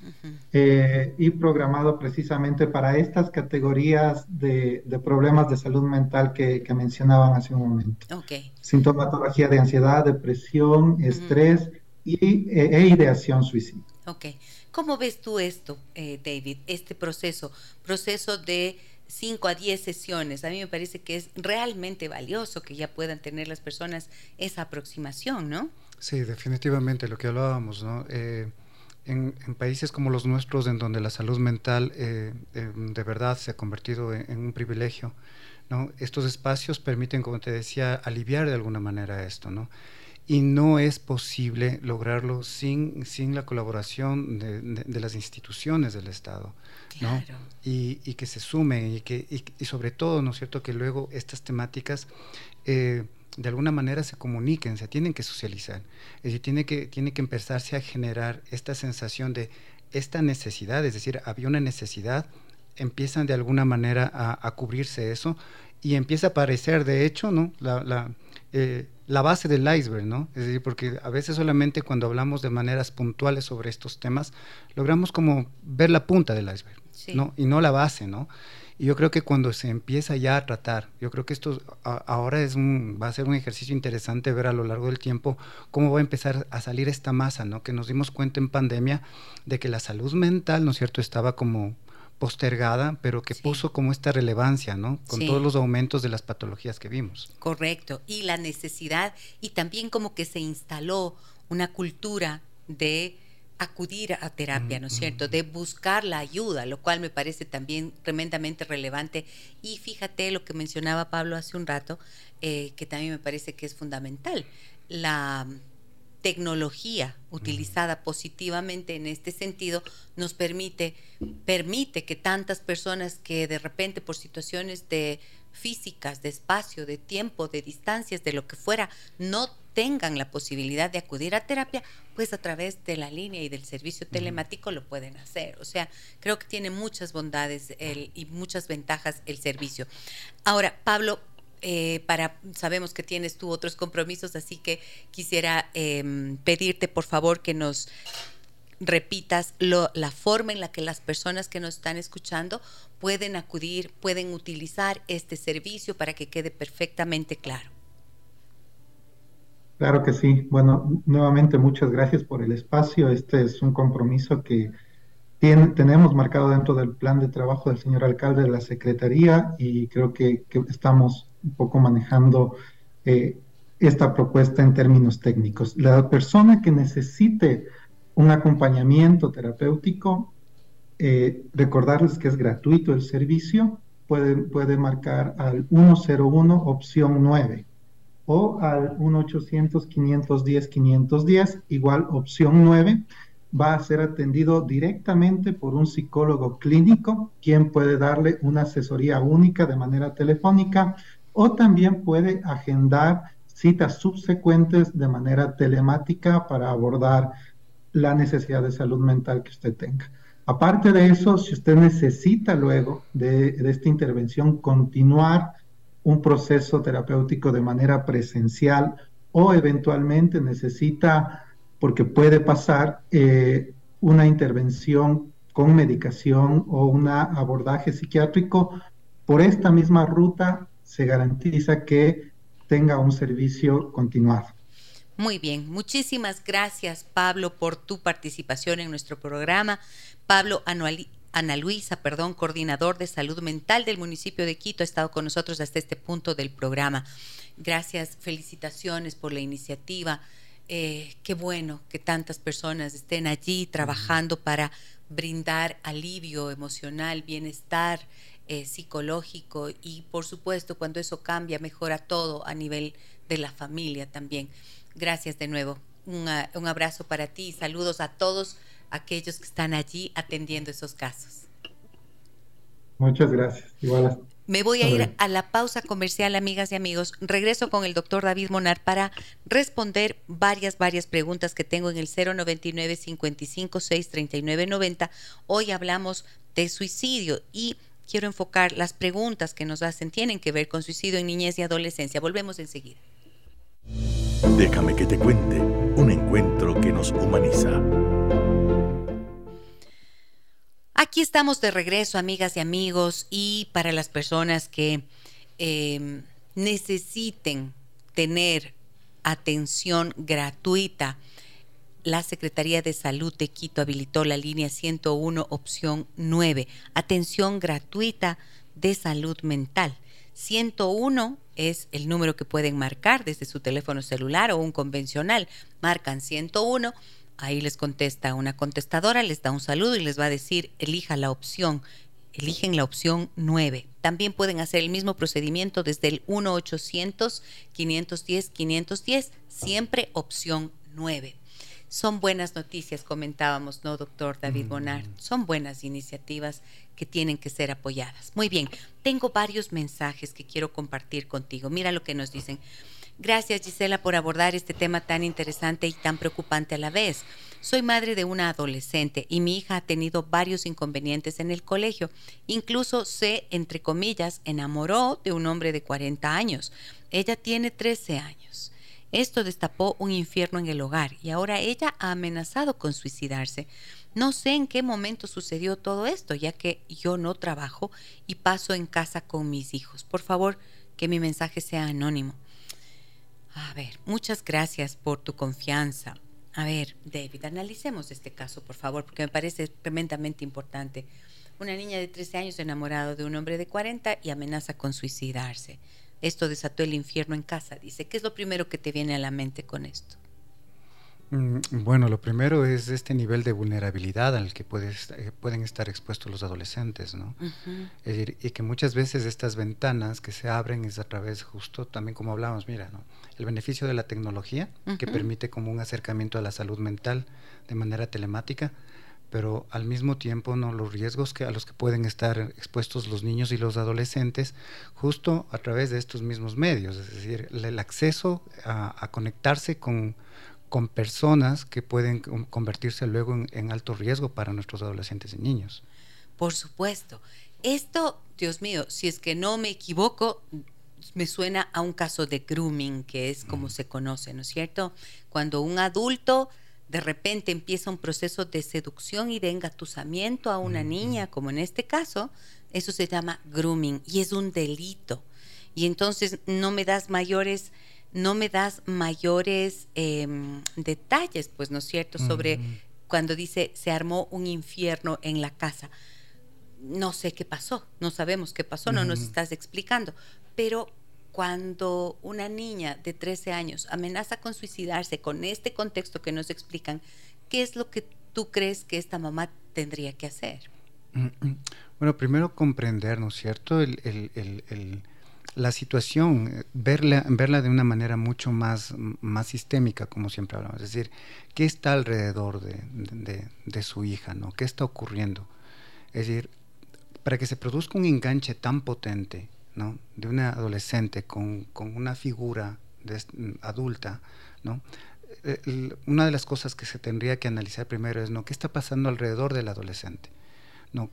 eh, y programado precisamente para estas categorías de, de problemas de salud mental que, que, mencionaban hace un momento. Okay. Sintomatología de ansiedad, depresión, estrés y, e, e, ideación suicida. Ok. ¿Cómo ves tú esto, eh, David, este proceso? Proceso de 5 a 10 sesiones. A mí me parece que es realmente valioso que ya puedan tener las personas esa aproximación, ¿no? Sí, definitivamente, lo que hablábamos, ¿no? Eh, en, países como los nuestros, en donde la salud mental eh, eh, de verdad se ha convertido en, un privilegio, ¿no? estos espacios permiten, como te decía, aliviar de alguna manera esto. ¿no? Y no es posible lograrlo sin, sin la colaboración de, las instituciones del Estado. ¿no? Y, que se sumen y, que, y, sobre todo, ¿no es cierto?, que luego estas temáticas... Eh, de alguna manera se comuniquen, se tienen que socializar. Es decir, tiene que, tiene que empezarse a generar esta sensación de esta necesidad, es decir, había una necesidad, empiezan de alguna manera a, cubrirse eso y empieza a aparecer, de hecho, ¿no? La, la, eh, la, base del iceberg, ¿no? Es decir, porque a veces solamente cuando hablamos de maneras puntuales sobre estos temas, logramos como ver la punta del iceberg, ¿no? Y no la base, ¿no? Y yo creo que cuando se empieza ya a tratar, yo creo que esto ahora es un, va a ser un ejercicio interesante ver a lo largo del tiempo cómo va a empezar a salir esta masa, ¿no? Que nos dimos cuenta en pandemia de que la salud mental, ¿no es cierto?, estaba como postergada, pero que puso como esta relevancia, ¿no? Con todos los aumentos de las patologías que vimos. Correcto, y la necesidad, y también como que se instaló una cultura de acudir a terapia, ¿no es cierto? De buscar la ayuda, lo cual me parece también tremendamente relevante. Y fíjate lo que mencionaba Pablo hace un rato, eh, que también me parece que es fundamental. La tecnología utilizada positivamente en este sentido nos permite, permite que tantas personas que de repente por situaciones de físicas, de espacio, de tiempo, de distancias, de lo que fuera, no tengan la posibilidad de acudir a terapia, pues a través de la línea y del servicio telemático lo pueden hacer. O sea, creo que tiene muchas bondades y muchas ventajas el servicio. Ahora, Pablo, eh, para sabemos que tienes tú otros compromisos, así que quisiera em, pedirte por favor que nos repitas la forma en la que las personas que nos están escuchando pueden acudir, pueden utilizar este servicio para que quede perfectamente claro. Claro que sí. Bueno, nuevamente muchas gracias por el espacio. Este es un compromiso que tenemos marcado dentro del plan de trabajo del señor alcalde de la Secretaría y creo que, estamos un poco manejando eh, esta propuesta en términos técnicos. La persona que necesite un acompañamiento terapéutico, eh, recordarles que es gratuito el servicio, puede, puede marcar al 101 opción 9 o al 1-800-510-510, igual opción 9, va a ser atendido directamente por un psicólogo clínico, quien puede darle una asesoría única de manera telefónica o también puede agendar citas subsecuentes de manera telemática para abordar la necesidad de salud mental que usted tenga. Aparte de eso, si usted necesita luego de, de esta intervención continuar un proceso terapéutico de manera presencial o eventualmente necesita, porque puede pasar, eh, una intervención con medicación o un abordaje psiquiátrico, por esta misma ruta se garantiza que tenga un servicio continuado. Muy bien, muchísimas gracias Pablo por tu participación en nuestro programa. Pablo Anuali Ana Luisa, perdón, coordinador de salud mental del municipio de Quito, ha estado con nosotros hasta este punto del programa. Gracias, felicitaciones por la iniciativa. Eh, qué bueno que tantas personas estén allí trabajando para brindar alivio emocional, bienestar eh, psicológico y por supuesto cuando eso cambia mejora todo a nivel de la familia también. Gracias de nuevo. un abrazo para ti y saludos a todos aquellos que están allí atendiendo esos casos. Muchas gracias. Igual Me voy a ir a la pausa comercial, amigas y amigos. Regreso con el doctor David Monar para responder varias, varias preguntas que tengo en el 099 55 639 90. Hoy hablamos de suicidio y quiero enfocar las preguntas que nos hacen tienen que ver con suicidio en niñez y adolescencia. Volvemos enseguida. Déjame que te cuente un encuentro que nos humaniza. Aquí estamos de regreso, amigas y amigos, y para las personas que em, necesiten tener atención gratuita, la Secretaría de Salud de Quito habilitó la línea 101, opción 9, atención gratuita de salud mental. 101 es el número que pueden marcar desde su teléfono celular o un convencional. Marcan 101 ahí les contesta una contestadora, les da un saludo y les va a decir, elija la opción, eligen la opción 9. También pueden hacer el mismo procedimiento desde el 1-800-510-510, siempre opción 9. Son buenas noticias, comentábamos, ¿no, doctor David mm. Bonar? Son buenas iniciativas que tienen que ser apoyadas. Muy bien, tengo varios mensajes que quiero compartir contigo. Mira lo que nos dicen. Gracias Gisela por abordar este tema tan interesante y tan preocupante a la vez. Soy madre de una adolescente y mi hija ha tenido varios inconvenientes en el colegio. Incluso se, entre comillas, enamoró de un hombre de 40 años. Ella tiene 13 años. Esto destapó un infierno en el hogar y ahora ella ha amenazado con suicidarse. No sé en qué momento sucedió todo esto, ya que yo no trabajo y paso en casa con mis hijos. Por favor, que mi mensaje sea anónimo. A ver, muchas gracias por tu confianza. A ver, David, analicemos este caso, por favor, porque me parece tremendamente importante. Una niña de 13 años enamorada de un hombre de 40 y amenaza con suicidarse. Esto desató el infierno en casa, dice. ¿Qué es lo primero que te viene a la mente con esto? Mm, bueno, lo primero es este nivel de vulnerabilidad al que puedes, eh, pueden estar expuestos los adolescentes, ¿no? Es decir, y que muchas veces estas ventanas que se abren es a través justo, también como hablábamos, mira, ¿no? El beneficio de la tecnología, que permite como un acercamiento a la salud mental de manera telemática, pero al mismo tiempo no los riesgos que a los que pueden estar expuestos los niños y los adolescentes justo a través de estos mismos medios, es decir, el, acceso a, conectarse con, con, personas que pueden convertirse luego en, alto riesgo para nuestros adolescentes y niños. Por supuesto. Esto, Dios mío, si es que no me equivoco, me suena a un caso de grooming, que es como se conoce, ¿no es cierto? Cuando un adulto de repente empieza un proceso de seducción y de engatusamiento a una niña, como en este caso, eso se llama grooming y es un delito. Y entonces no me das mayores, no me das mayores em, detalles, pues, ¿no es cierto?, sobre cuando dice se armó un infierno en la casa. No sé qué pasó, no sabemos qué pasó, no nos estás explicando, pero cuando una niña de 13 años amenaza con suicidarse con este contexto que nos explican, ¿qué es lo que tú crees que esta mamá tendría que hacer? Bueno, primero comprender, ¿no es cierto? La situación, verla, verla de una manera mucho más, más sistémica, como siempre hablamos. Es decir, ¿qué está alrededor de, de su hija? ¿no? ¿Qué está ocurriendo? Es decir, para que se produzca un enganche tan potente de una adolescente con, una figura adulta, ¿no? Eh, una de las cosas que se tendría que analizar primero es ¿no? qué está pasando alrededor del adolescente, ¿no?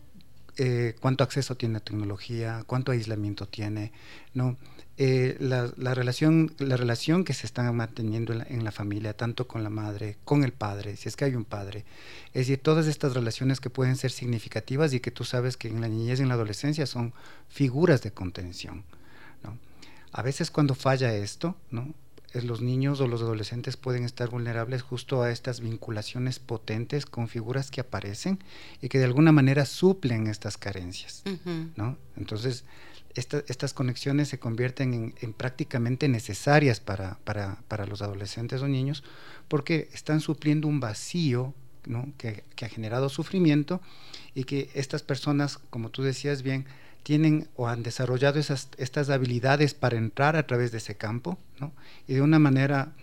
Eh, cuánto acceso tiene a tecnología, cuánto aislamiento tiene, ¿no? Eh, la, relación, la relación que se está manteniendo en la, familia, tanto con la madre, con el padre, si es que hay un padre. Es decir, todas estas relaciones que pueden ser significativas y que tú sabes que en la niñez y en la adolescencia son figuras de contención. ¿no? A veces cuando falla esto, ¿no? Los niños o los adolescentes pueden estar vulnerables justo a estas vinculaciones potentes con figuras que aparecen y que de alguna manera suplen estas carencias. ¿no? Entonces, estas conexiones se convierten en, prácticamente necesarias para, los adolescentes o niños porque están supliendo un vacío que, ha generado sufrimiento y que estas personas, como tú decías bien, tienen o han desarrollado esas, estas habilidades para entrar a través de ese campo y de una manera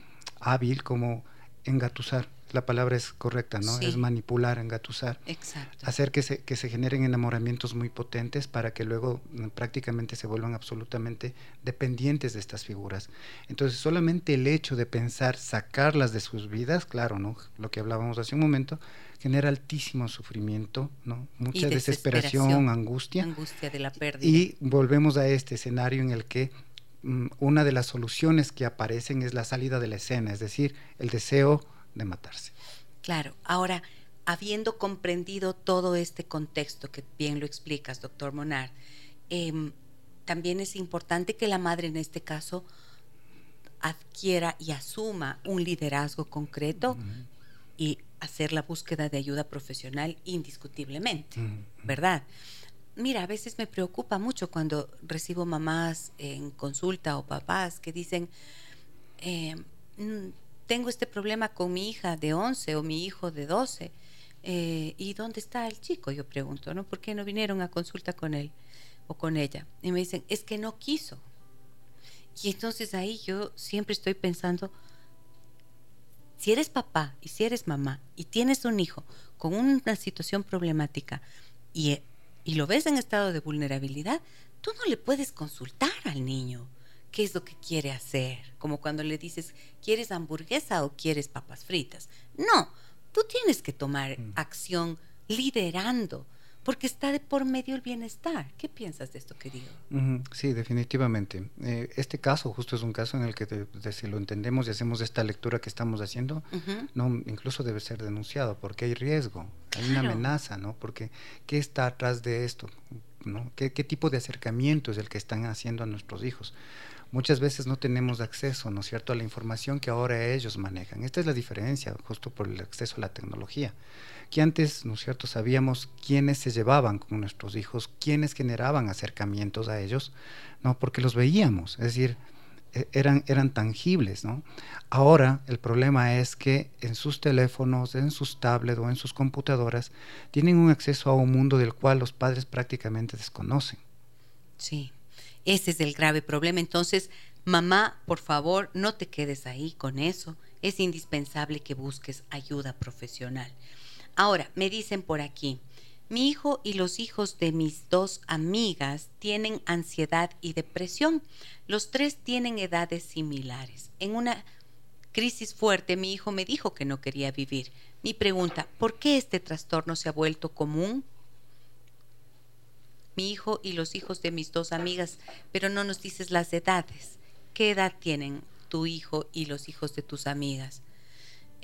hábil como engatusar la palabra es correcta, ¿no? Es manipular, engatusar. Exacto. Hacer que se, que se generen enamoramientos muy potentes para que luego mm, prácticamente se vuelvan absolutamente dependientes de estas figuras. Entonces, solamente el hecho de pensar sacarlas de sus vidas, claro, ¿no? Lo que hablábamos hace un momento, genera altísimo sufrimiento, ¿no? Mucha desesperación, angustia. Angustia de la pérdida. Y volvemos a este escenario en el que mm, una de las soluciones que aparecen es la salida de la escena, es decir, el deseo de matarse. Claro, ahora, habiendo comprendido todo este contexto que bien lo explicas, doctor Monar, em, también es importante que la madre en este caso adquiera y asuma un liderazgo concreto y hacer la búsqueda de ayuda profesional indiscutiblemente, ¿verdad? Mira, a veces me preocupa mucho cuando recibo mamás en consulta o papás que dicen, em, tengo este problema con mi hija de 11 o mi hijo de 12. Eh, ¿Y dónde está el chico? Yo pregunto, ¿no? ¿Por qué no vinieron a consulta con él o con ella? Y me dicen, es que no quiso. Y entonces ahí yo siempre estoy pensando, si eres papá y si eres mamá y tienes un hijo con una situación problemática y, y lo ves en estado de vulnerabilidad, tú no le puedes consultar al niño qué es lo que quiere hacer, como cuando le dices, ¿quieres hamburguesa o quieres papas fritas? No, tú tienes que tomar mm. acción liderando, porque está de por medio el bienestar. ¿Qué piensas de esto, querido? Sí, definitivamente. Eh, este caso justo es un caso en el que si lo entendemos y hacemos esta lectura que estamos haciendo, no, incluso debe ser denunciado porque hay riesgo, hay una amenaza, ¿no? Porque ¿qué está atrás de esto? ¿no? ¿Qué, ¿Qué tipo de acercamiento es el que están haciendo a nuestros hijos? muchas veces no tenemos acceso, ¿no es cierto?, a la información que ahora ellos manejan. Esta es la diferencia, justo por el acceso a la tecnología. Que antes, ¿no es cierto?, sabíamos quiénes se llevaban con nuestros hijos, quiénes generaban acercamientos a ellos, ¿no? Porque los veíamos, es decir, e, eran, eran tangibles, ¿no? Ahora el problema es que en sus teléfonos, en sus tablets o en sus computadoras tienen un acceso a un mundo del cual los padres prácticamente desconocen. Sí. Ese es el grave problema. Entonces, mamá, por favor, no te quedes ahí con eso. Es indispensable que busques ayuda profesional. Ahora, me dicen por aquí, mi hijo y los hijos de mis dos amigas tienen ansiedad y depresión. Los tres tienen edades similares. En una crisis fuerte, mi hijo me dijo que no quería vivir. Mi pregunta, ¿por qué este trastorno se ha vuelto común? mi hijo y los hijos de mis dos amigas, pero no nos dices las edades. ¿Qué edad tienen tu hijo y los hijos de tus amigas?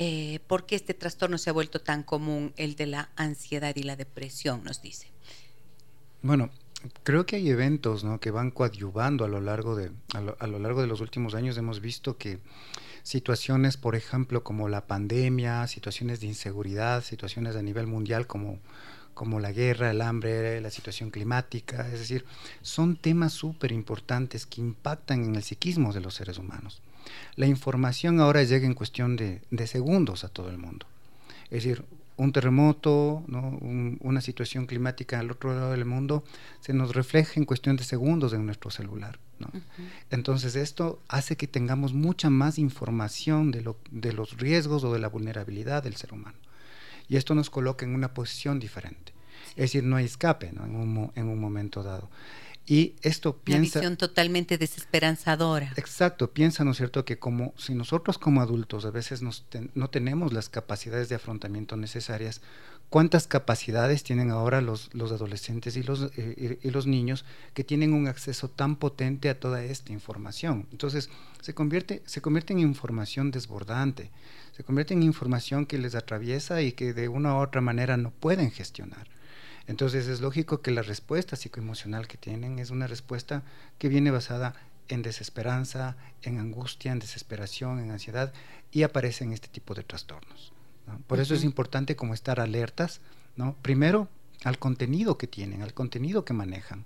Eh, ¿Por qué este trastorno se ha vuelto tan común, el de la ansiedad y la depresión, nos dice? Bueno, creo que hay eventos que van coadyuvando a lo, largo de, a lo largo de los últimos años. Hemos visto que situaciones, por ejemplo, como la pandemia, situaciones de inseguridad, situaciones a nivel mundial como como la guerra, el hambre, la situación climática, es decir, son temas súper importantes que impactan en el psiquismo de los seres humanos. La información ahora llega en cuestión de, segundos a todo el mundo. Es decir, un terremoto, una situación climática al otro lado del mundo, se nos refleja en cuestión de segundos en nuestro celular. Entonces esto hace que tengamos mucha más información de, lo, de los riesgos o de la vulnerabilidad del ser humano y esto nos coloca en una posición diferente. Es decir, no hay escape En, un, en, un, momento dado. Y esto piensa... Una visión totalmente desesperanzadora. Exacto, piensa, ¿no es cierto?, que como si nosotros como adultos a veces no tenemos las capacidades de afrontamiento necesarias, ¿cuántas capacidades tienen ahora los, los adolescentes y los, eh, y los niños que tienen un acceso tan potente a toda esta información? Entonces, se convierte, se convierte en información desbordante se convierte en información que les atraviesa y que de una u otra manera no pueden gestionar. Entonces es lógico que la respuesta psicoemocional que tienen es una respuesta que viene basada en desesperanza, en angustia, en desesperación, en ansiedad y aparecen este tipo de trastornos. Por eso es importante como estar alertas, ¿no? Primero al contenido que tienen, al contenido que manejan.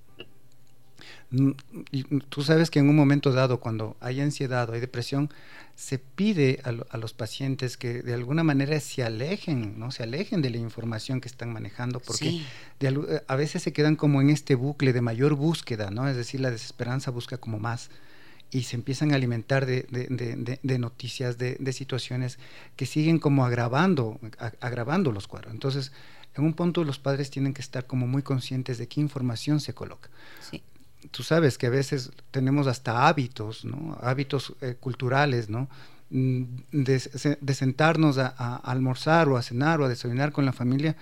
Mm, y tú sabes que en un momento dado, cuando hay ansiedad o hay depresión, se pide a, los pacientes que de alguna manera se alejen, ¿no? Se alejen de la información que están manejando, porque eh, a veces se quedan como en este bucle de mayor búsqueda, ¿no? Es decir, la desesperanza busca como más y se empiezan a alimentar de, noticias, de, situaciones que siguen como agravando, agravando los cuadros. Entonces, en un punto los padres tienen que estar como muy conscientes de qué información se coloca. Sí tú sabes que a veces tenemos hasta hábitos, ¿no? Hábitos eh, culturales, ¿no? Mm, de, sentarnos a, almorzar o a cenar o a desayunar con la familia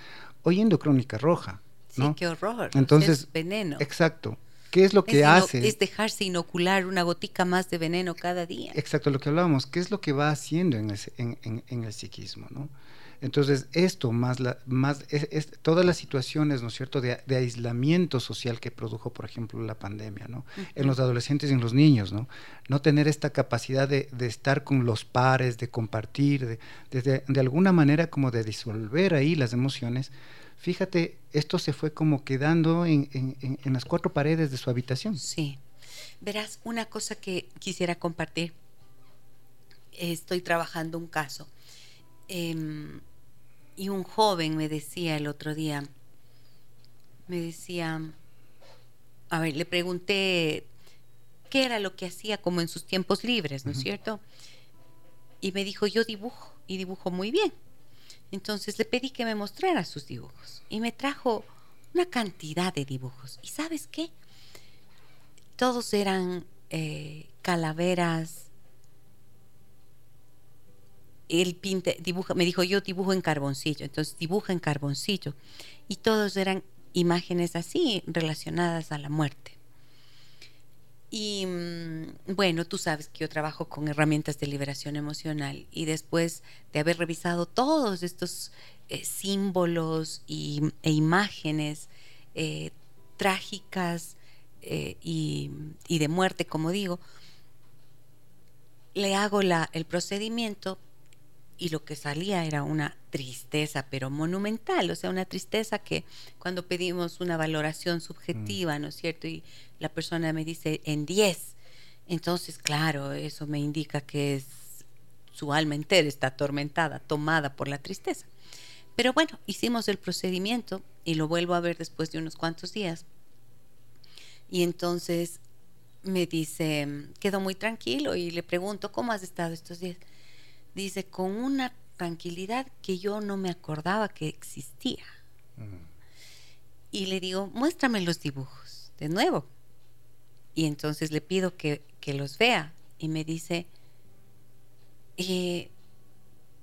oyendo Crónica Roja. ¿no? Sí, qué horror. Entonces, es veneno. Exacto. ¿Qué es lo que hace? Es dejarse inocular una gotica más de veneno cada día. Exacto, lo que hablábamos. ¿Qué es lo que va haciendo en, en, en el psiquismo? ¿no? Entonces, esto más, la, más es, todas las situaciones, ¿no es cierto?, de, aislamiento social que produjo, por ejemplo, la pandemia, ¿no? En los adolescentes y en los niños, ¿no? No tener esta capacidad de, estar con los pares, de compartir, de, de, alguna manera como de disolver ahí las emociones. Fíjate, esto se fue como quedando en, en, en las cuatro paredes de su habitación. Sí. Verás, una cosa que quisiera compartir estoy trabajando un caso. Em, y un joven me decía el otro día, me decía, a ver, le pregunté qué era lo que hacía como en sus tiempos libres, ¿no es cierto? Y me dijo, yo dibujo y dibujo muy bien. Entonces le pedí que me mostrara sus dibujos y me trajo una cantidad de dibujos. ¿Y sabes qué? Todos eran eh, calaveras. Él dibuja, me dijo, yo dibujo en carboncillo, entonces dibuja en carboncillo. Y todos eran imágenes así relacionadas a la muerte. Y mm, bueno, tú sabes que yo trabajo con herramientas de liberación emocional y después de haber revisado todos estos eh, símbolos y, e imágenes eh, trágicas eh, y, de muerte, como digo, le hago el procedimiento y lo que salía era una tristeza, pero monumental, o sea, una tristeza que cuando pedimos una valoración subjetiva. ¿no es cierto? Y la persona me dice en 10, entonces, claro, eso me indica que su alma entera está atormentada, tomada por la tristeza. Pero bueno, hicimos el procedimiento y lo vuelvo a ver después de unos cuantos días. Y entonces me dice, quedó muy tranquilo y le pregunto, ¿cómo has estado estos días? Dice, con una tranquilidad que yo no me acordaba que existía. Y le digo, muéstrame los dibujos, de nuevo. Y entonces le pido que, los vea. Y me dice, eh,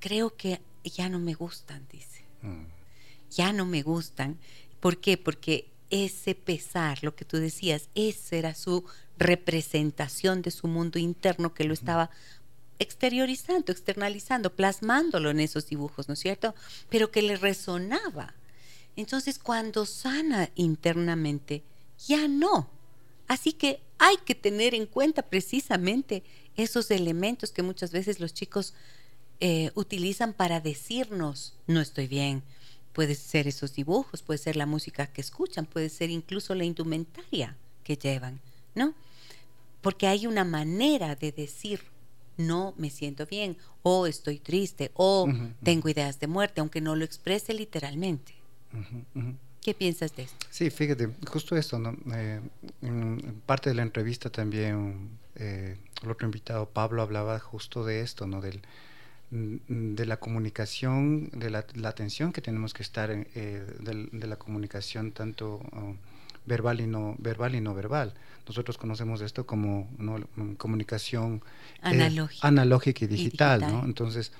creo que ya no me gustan, dice. Mm. Ya no me gustan. ¿Por qué? Porque ese pesar, lo que tú decías, esa era su representación de su mundo interno que lo estaba exteriorizando, externalizando, plasmándolo en esos dibujos, ¿no es cierto? Pero que le resonaba. Entonces, cuando sana internamente, ya no. Así que hay que tener en cuenta precisamente esos elementos que muchas veces los chicos eh, utilizan para decirnos, no estoy bien. Puede ser esos dibujos, puede ser la música que escuchan, puede ser incluso la indumentaria que llevan, ¿no? Porque hay una manera de decir no me siento bien, o estoy triste, o tengo ideas de muerte, aunque no lo exprese literalmente. ¿Qué piensas de esto? Sí, fíjate, justo esto, ¿no? Eh, en parte de la entrevista también eh, el otro invitado, Pablo, hablaba justo de esto, ¿no? Del, mm, de la comunicación, de la, atención que tenemos que estar en, eh, de, la comunicación tanto oh, verbal y no verbal y no verbal. Nosotros conocemos esto como comunicación eh, analógica y digital, ¿no? Entonces,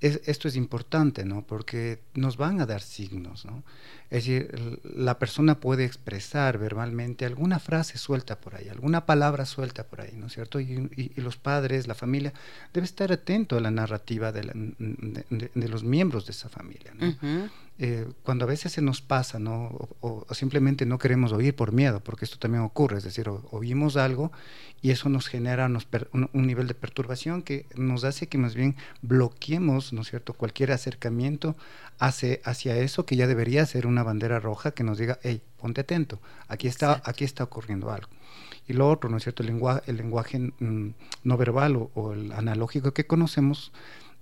esto es importante, ¿no? Porque nos van a dar signos, ¿no? Es decir, la persona puede expresar verbalmente alguna frase suelta por ahí, alguna palabra suelta por ahí, ¿no es cierto? Y, los padres, la familia, debe estar atento a la narrativa de, los miembros de esa familia, ¿no? Eh, cuando a veces se nos pasa, ¿no? O, simplemente no queremos oír por miedo, porque esto también ocurre, es decir, oímos algo y eso nos genera un, nivel de perturbación que nos hace que más bien bloqueemos, ¿no es cierto?, cualquier acercamiento hacia, hacia eso que ya debería ser una bandera roja que nos diga, hey, ponte atento, aquí está, aquí está ocurriendo algo. Y lo otro, ¿no es cierto?, el lenguaje, el lenguaje mm, no verbal o, o el analógico que conocemos,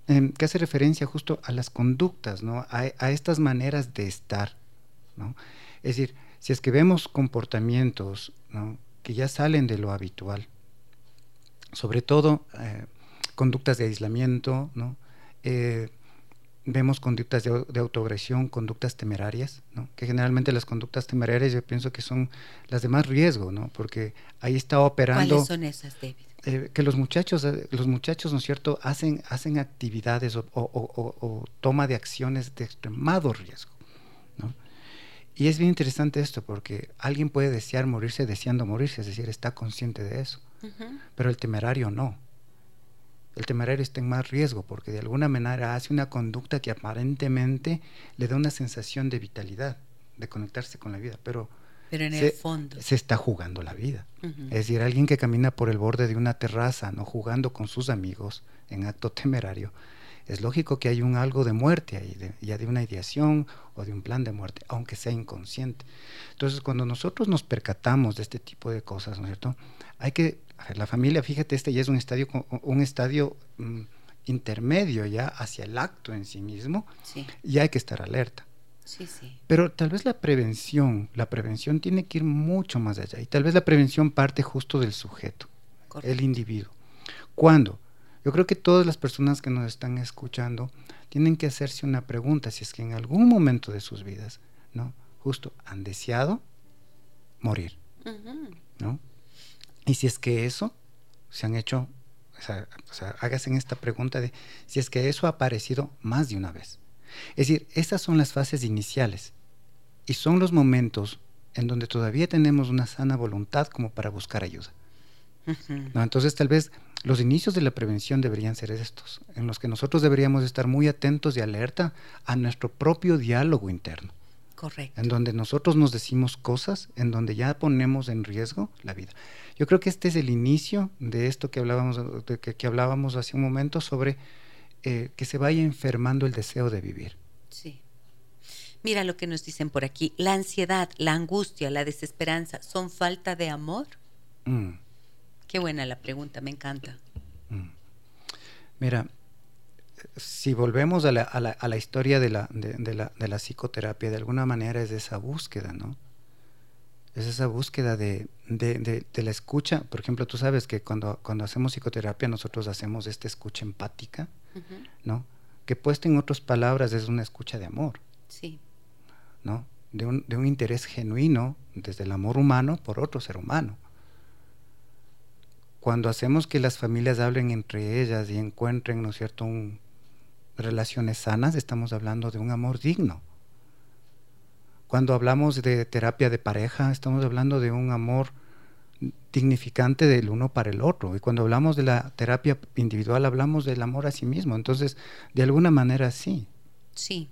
Em, que hace referencia justo a las conductas, ¿no? a, estas maneras de estar. ¿no? Es decir, si es que vemos comportamientos que ya salen de lo habitual, sobre todo eh, conductas de aislamiento, ¿no? Eh, vemos conductas de, autoagresión, conductas temerarias, ¿no? que generalmente las conductas temerarias yo pienso que son las de más riesgo, ¿no? porque ahí está operando... ¿Cuáles son esas, David? Eh, que los muchachos, eh, los muchachos, ¿no es cierto?, hacen, hacen actividades o, toma de acciones de extremado riesgo, ¿no? Y es bien interesante esto porque alguien puede desear morirse deseando morirse, es decir, está consciente de eso, pero el temerario no. El temerario está en más riesgo porque de alguna manera hace una conducta que aparentemente le da una sensación de vitalidad, de conectarse con la vida, pero pero en el fondo. Se está jugando la vida. Es decir, alguien que camina por el borde de una terraza, no jugando con sus amigos en acto temerario, es lógico que hay un algo de muerte ahí, ya de una ideación o de un plan de muerte, aunque sea inconsciente. Entonces, cuando nosotros nos percatamos de este tipo de cosas, ¿no es cierto? Hay que, la familia, fíjate, este ya es un estadio, un estadio mm, intermedio ya hacia el acto en sí mismo, Sí, ya hay que estar alerta. sí, sí. Pero tal vez la prevención, la prevención tiene que ir mucho más allá. Y tal vez la prevención parte justo del sujeto, Correcto. el individuo. ¿Cuándo? Yo creo que todas las personas que nos están escuchando tienen que hacerse una pregunta, si es que en algún momento de sus vidas, ¿no? Justo han deseado morir. ¿no? Y si es que eso se han hecho, o sea, o sea, hágase esta pregunta de si es que eso ha aparecido más de una vez. Es decir, estas son las fases iniciales y son los momentos en donde todavía tenemos una sana voluntad como para buscar ayuda. ¿no? Entonces, tal vez los inicios de la prevención deberían ser estos, en los que nosotros deberíamos estar muy atentos y alerta a nuestro propio diálogo interno, Correcto. en donde nosotros nos decimos cosas, en donde ya ponemos en riesgo la vida. Yo creo que este es el inicio de esto que hablábamos, de que, que hablábamos hace un momento sobre eh, que se vaya enfermando el deseo de vivir. Sí. Mira lo que nos dicen por aquí. La ansiedad, la angustia, la desesperanza, ¿son falta de amor? Mm. Qué buena la pregunta, me encanta. Mm. Mira, si volvemos a la, a la- a la historia de la, de, de la, de la psicoterapia, de alguna manera es esa búsqueda, ¿no? Es esa búsqueda de, de- de- de la escucha. Por ejemplo, tú sabes que cuando, cuando hacemos psicoterapia nosotros hacemos esta escucha empática. ¿no? Que puesta en otras palabras es una escucha de amor, Sí, ¿no? De un, de un interés genuino desde el amor humano por otro ser humano. Cuando hacemos que las familias hablen entre ellas y encuentren, ¿no es cierto?, un- relaciones sanas, estamos hablando de un amor digno. Cuando hablamos de terapia de pareja, estamos hablando de un amor dignificante del uno para el otro. Y cuando hablamos de la terapia individual, hablamos del amor a sí mismo. Entonces, de alguna manera sí. sí,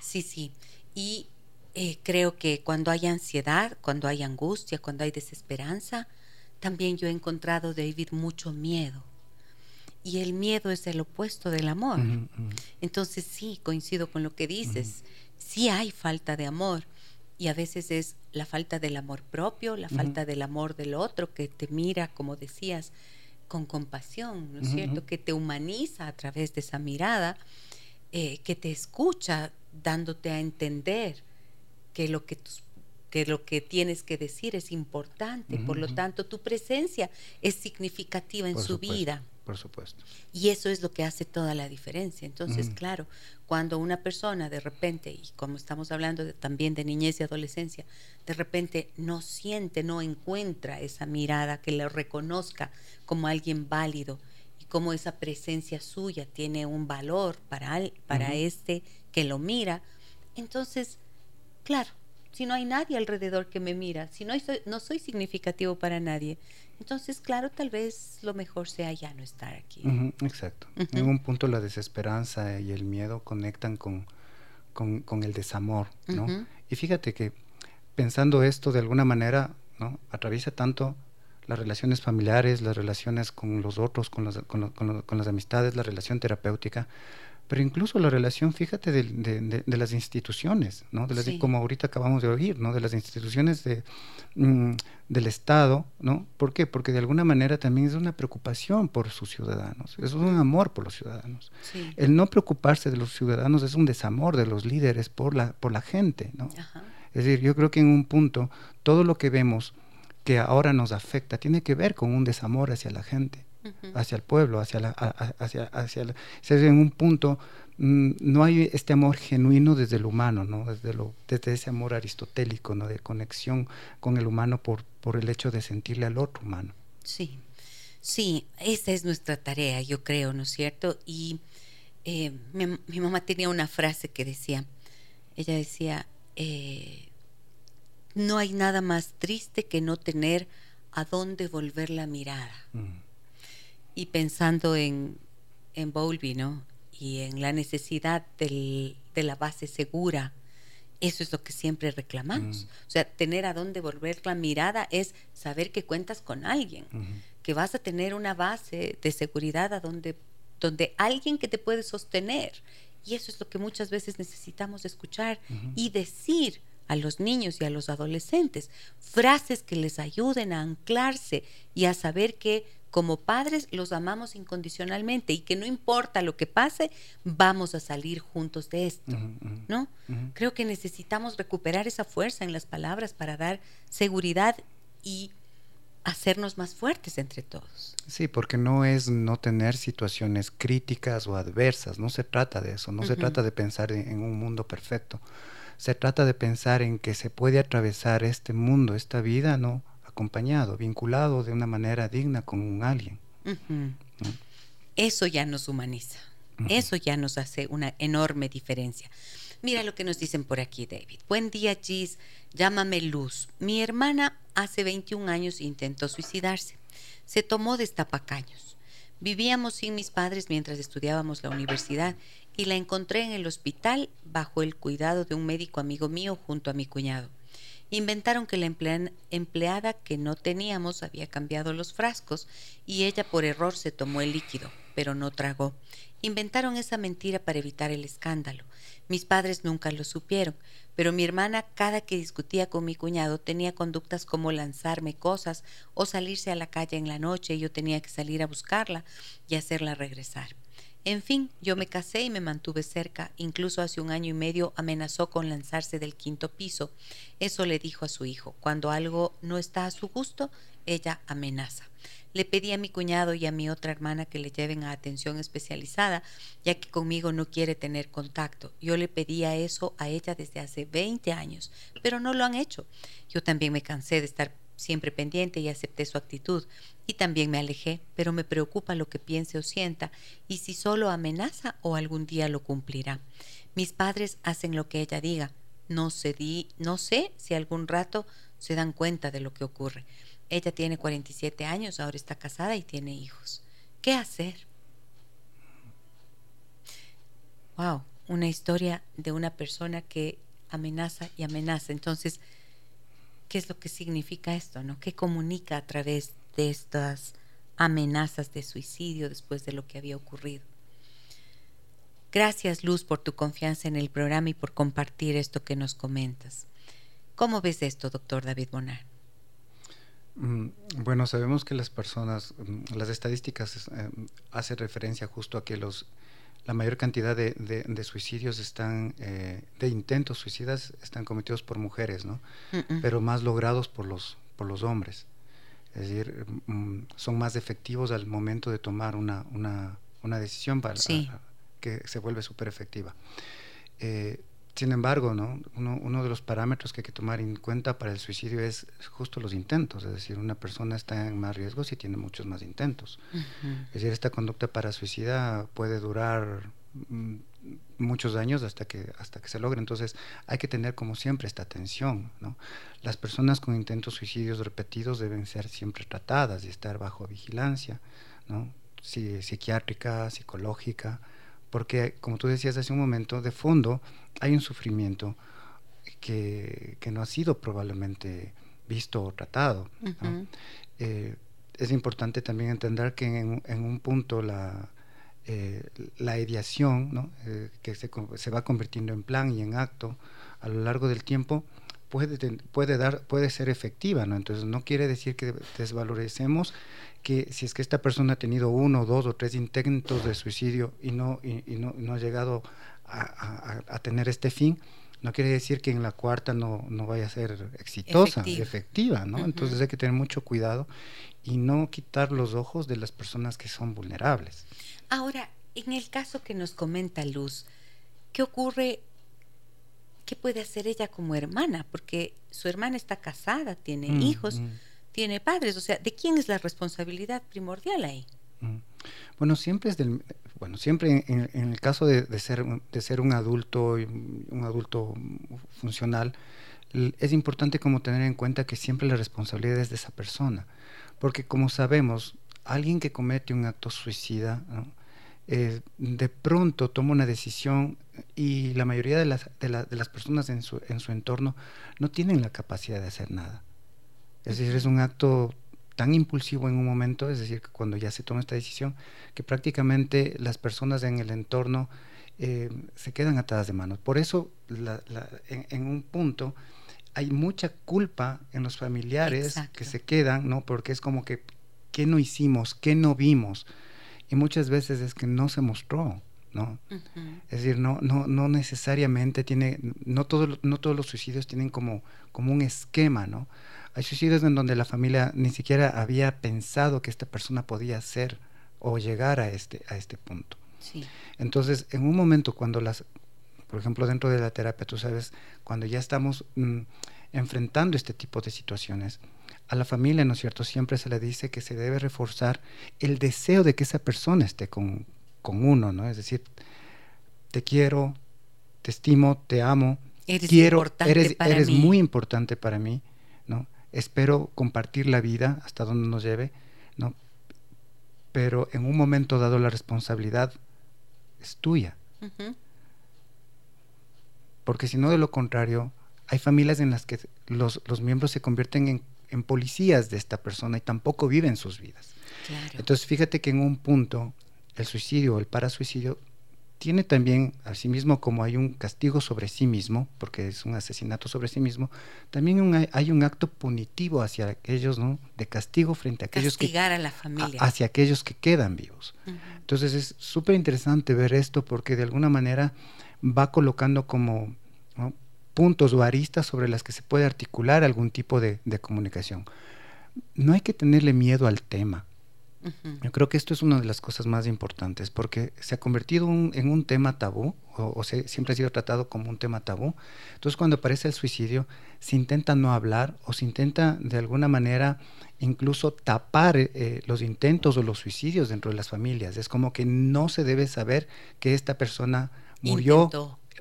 sí, sí. Y eh, creo que cuando hay ansiedad, cuando hay angustia, cuando hay desesperanza, también yo he encontrado vivir mucho miedo. Y el miedo es el opuesto del amor. Entonces sí, coincido con lo que dices. Sí hay falta de amor. Y a veces es la falta del amor propio, la falta del amor del otro que te mira, como decías, con compasión, ¿no es cierto? Que te humaniza a través de esa mirada, eh, que te escucha dándote a entender que lo que, tus- que lo que tienes que decir es importante. Por lo tanto, tu presencia es significativa en Por su supuesto, vida. Por supuesto. Y eso es lo que hace toda la diferencia. Entonces, claro, cuando una persona de repente, y como estamos hablando de- también de niñez y adolescencia, de repente no siente, no encuentra esa mirada que le reconozca como alguien válido y como esa presencia suya tiene un valor para, al- para este que lo mira, entonces, claro, si no hay nadie alrededor que me mira, si no soy, no soy significativo para nadie, entonces, claro, tal vez lo mejor sea ya no estar aquí. Exacto. En un punto la desesperanza y el miedo conectan con, con, con el desamor, ¿no? Y fíjate que pensando esto de alguna manera, ¿no? Atraviesa tanto las relaciones familiares, las relaciones con los otros, con, las- con, lo- con lo- con las amistades, la relación terapéutica, pero incluso la relación, fíjate, de, de- de- de las instituciones, ¿no? De las, Sí. Como ahorita acabamos de oír, ¿no? De las instituciones de, mm, del Estado, ¿no? ¿Por qué? Porque de alguna manera también es una preocupación por sus ciudadanos, es un amor por los ciudadanos. Sí. El no preocuparse de los ciudadanos es un desamor de los líderes por la, por la gente, ¿no? Ajá. Es decir, yo creo que en un punto todo lo que vemos que ahora nos afecta tiene que ver con un desamor hacia la gente, Hacia el pueblo, hacia la, hacia, hacia la- en un punto mm, no hay este amor genuino desde el humano, ¿no? Desde, lo, desde ese amor aristotélico, ¿no? De conexión con el humano por, por el hecho de sentirle al otro humano. Sí, sí, esa es nuestra tarea, yo creo, ¿no es cierto? Y eh, mi, mi mamá tenía una frase que decía, ella decía, eh, no hay nada más triste que no tener a dónde volver la mirada. Mm. Y pensando en, en Bowlby, ¿no? Y en la necesidad del- de la base segura, eso es lo que siempre reclamamos. Mm. O sea, tener a dónde volver la mirada es saber que cuentas con alguien que vas a tener una base de seguridad a donde, donde alguien que te puede sostener. Y eso es lo que muchas veces necesitamos escuchar y decir a los niños y a los adolescentes, frases que les ayuden a anclarse y a saber que como padres los amamos incondicionalmente y que no importa lo que pase, vamos a salir juntos de esto, ¿no? Creo que necesitamos recuperar esa fuerza en las palabras para dar seguridad y hacernos más fuertes entre todos. Sí, porque no es no tener situaciones críticas o adversas, no se trata de eso, no se trata de pensar en, un mundo perfecto, se trata de pensar en que se puede atravesar este mundo, esta vida, ¿no? Acompañado, vinculado de una manera digna con un alguien. Eso ya nos humaniza, eso ya nos hace una enorme diferencia. Mira lo que nos dicen por aquí, David. Buen día, Gis. Llámame Luz. Mi hermana hace 21 años intentó suicidarse. Se tomó destapacaños. Vivíamos sin mis padres mientras estudiábamos la universidad y la encontré en el hospital bajo el cuidado de un médico amigo mío junto a mi cuñado. Inventaron que la empleada que no teníamos había cambiado los frascos y ella por error se tomó el líquido, pero no tragó. Inventaron esa mentira para evitar el escándalo. Mis padres nunca lo supieron, pero mi hermana cada que discutía con mi cuñado tenía conductas como lanzarme cosas o salirse a la calle en la noche y yo tenía que salir a buscarla y hacerla regresar. En fin, yo me casé y me mantuve cerca, incluso hace un año y medio amenazó con lanzarse del quinto piso. Eso le dijo a su hijo. Cuando algo no está a su gusto, ella amenaza. Le pedí a mi cuñado y a mi otra hermana que le lleven a atención especializada, ya que conmigo no quiere tener contacto. Yo le pedía eso a ella desde hace 20 años, pero no lo han hecho. Yo también me cansé de estar siempre pendiente y acepté su actitud. Y también me alejé, pero me preocupa lo que piense o sienta y si solo amenaza o algún día lo cumplirá. Mis padres hacen lo que ella diga. No, sé, no sé si algún rato se dan cuenta de lo que ocurre. Ella tiene 47 años, ahora está casada y tiene hijos. ¿Qué hacer? Wow, una historia de una persona que amenaza y amenaza. Entonces, ¿qué es lo que significa esto? ¿no? ¿Qué comunica a través de estas amenazas de suicidio después de lo que había ocurrido? Gracias, Luz, por tu confianza en el programa y por compartir esto que nos comentas. ¿Cómo ves esto, doctor David Bonar? Mm, bueno, sabemos que las personas, mm, las estadísticas eh, hacen referencia justo a que los la mayor cantidad de, suicidios están, eh, de intentos suicidas están cometidos por mujeres, ¿no? Pero más logrados por los, por los hombres. Es decir, mm, son más efectivos al momento de tomar una, una, decisión para, que se vuelve súper efectiva. Eh, sin embargo, ¿no? Uno, de los parámetros que hay que tomar en cuenta para el suicidio es justo los intentos, es decir, una persona está en más riesgo si tiene muchos más intentos. Es decir, esta conducta para suicida puede durar mm, muchos años hasta que hasta que se logre. Entonces, hay que tener como siempre esta atención, ¿no? Las personas con intentos suicidios repetidos deben ser siempre tratadas y estar bajo vigilancia, ¿no? psiquiátrica, psicológica, porque como tú decías hace un momento, de fondo hay un sufrimiento que, no ha sido probablemente visto o tratado. Eh, es importante también entender que en, un punto la, eh, la ideación, eh, que se, se, va convirtiendo en plan y en acto a lo largo del tiempo, puede, puede, dar, puede ser efectiva. ¿no? Entonces no quiere decir que desvalorecemos que si es que esta persona ha tenido uno, dos o tres intentos de suicidio y no, y, no, no, ha llegado a, tener este fin, no quiere decir que en la cuarta no, no vaya a ser exitosa, efectiva, ¿no? Entonces hay que tener mucho cuidado y no quitar los ojos de las personas que son vulnerables. Ahora, en el caso que nos comenta Luz, ¿qué ocurre? ¿Qué puede hacer ella como hermana? Porque su hermana está casada, tiene mm, hijos. Mm tiene padres. O sea, ¿de quién es la responsabilidad primordial ahí? Mm. Bueno, siempre es del, bueno, siempre en, el caso de, ser, de ser un adulto, un adulto funcional, es importante como tener en cuenta que siempre la responsabilidad es de esa persona, porque como sabemos, alguien que comete un acto suicida, eh, de pronto toma una decisión y la mayoría de las, de, de las personas en su, en su entorno no tienen la capacidad de hacer nada. Es decir, es un acto tan impulsivo en un momento, es decir, que cuando ya se toma esta decisión, que prácticamente las personas en el entorno eh, se quedan atadas de manos. Por eso, en, un punto, hay mucha culpa en los familiares que se quedan, ¿no? Porque es como que, ¿qué no hicimos? ¿Qué no vimos? Y muchas veces es que no se mostró, ¿no? Es decir, no, no, no necesariamente tiene, no, todo, no todos los suicidios tienen como, como un esquema, ¿no? Hay suicidios en donde la familia ni siquiera había pensado que esta persona podía ser o llegar a este, a este punto. Entonces, en un momento cuando las, por ejemplo, dentro de la terapia, tú sabes, cuando ya estamos mm, enfrentando este tipo de situaciones, a la familia, ¿no es cierto? Siempre se le dice que se debe reforzar el deseo de que esa persona esté con, con uno, ¿no? Es decir, te quiero, te estimo, te amo, eres quiero, eres, eres muy importante para mí, ¿no? Espero compartir la vida hasta donde nos lleve, ¿no? Pero en un momento dado la responsabilidad es tuya. Porque si no, de lo contrario, hay familias en las que los, los miembros se convierten en, en, policías de esta persona y tampoco viven sus vidas. Entonces, fíjate que en un punto, el suicidio o el parasuicidio tiene también, asimismo como hay un castigo sobre sí mismo, porque es un asesinato sobre sí mismo, también hay un acto punitivo hacia aquellos, ¿no? De castigo frente a aquellos Castigar a la familia. hacia aquellos que quedan vivos. Entonces es súper interesante ver esto porque de alguna manera va colocando como puntos o aristas sobre las que se puede articular algún tipo de comunicación. No hay que tenerle miedo al tema yo creo que esto es una de las cosas más importantes porque se ha convertido en un tema tabú o, siempre ha sido tratado como un tema tabú. Entonces cuando aparece el suicidio se intenta no hablar o se intenta de alguna manera incluso tapar eh, eh, los intentos o los suicidios dentro de las familias. Es como que no se debe saber que esta persona murió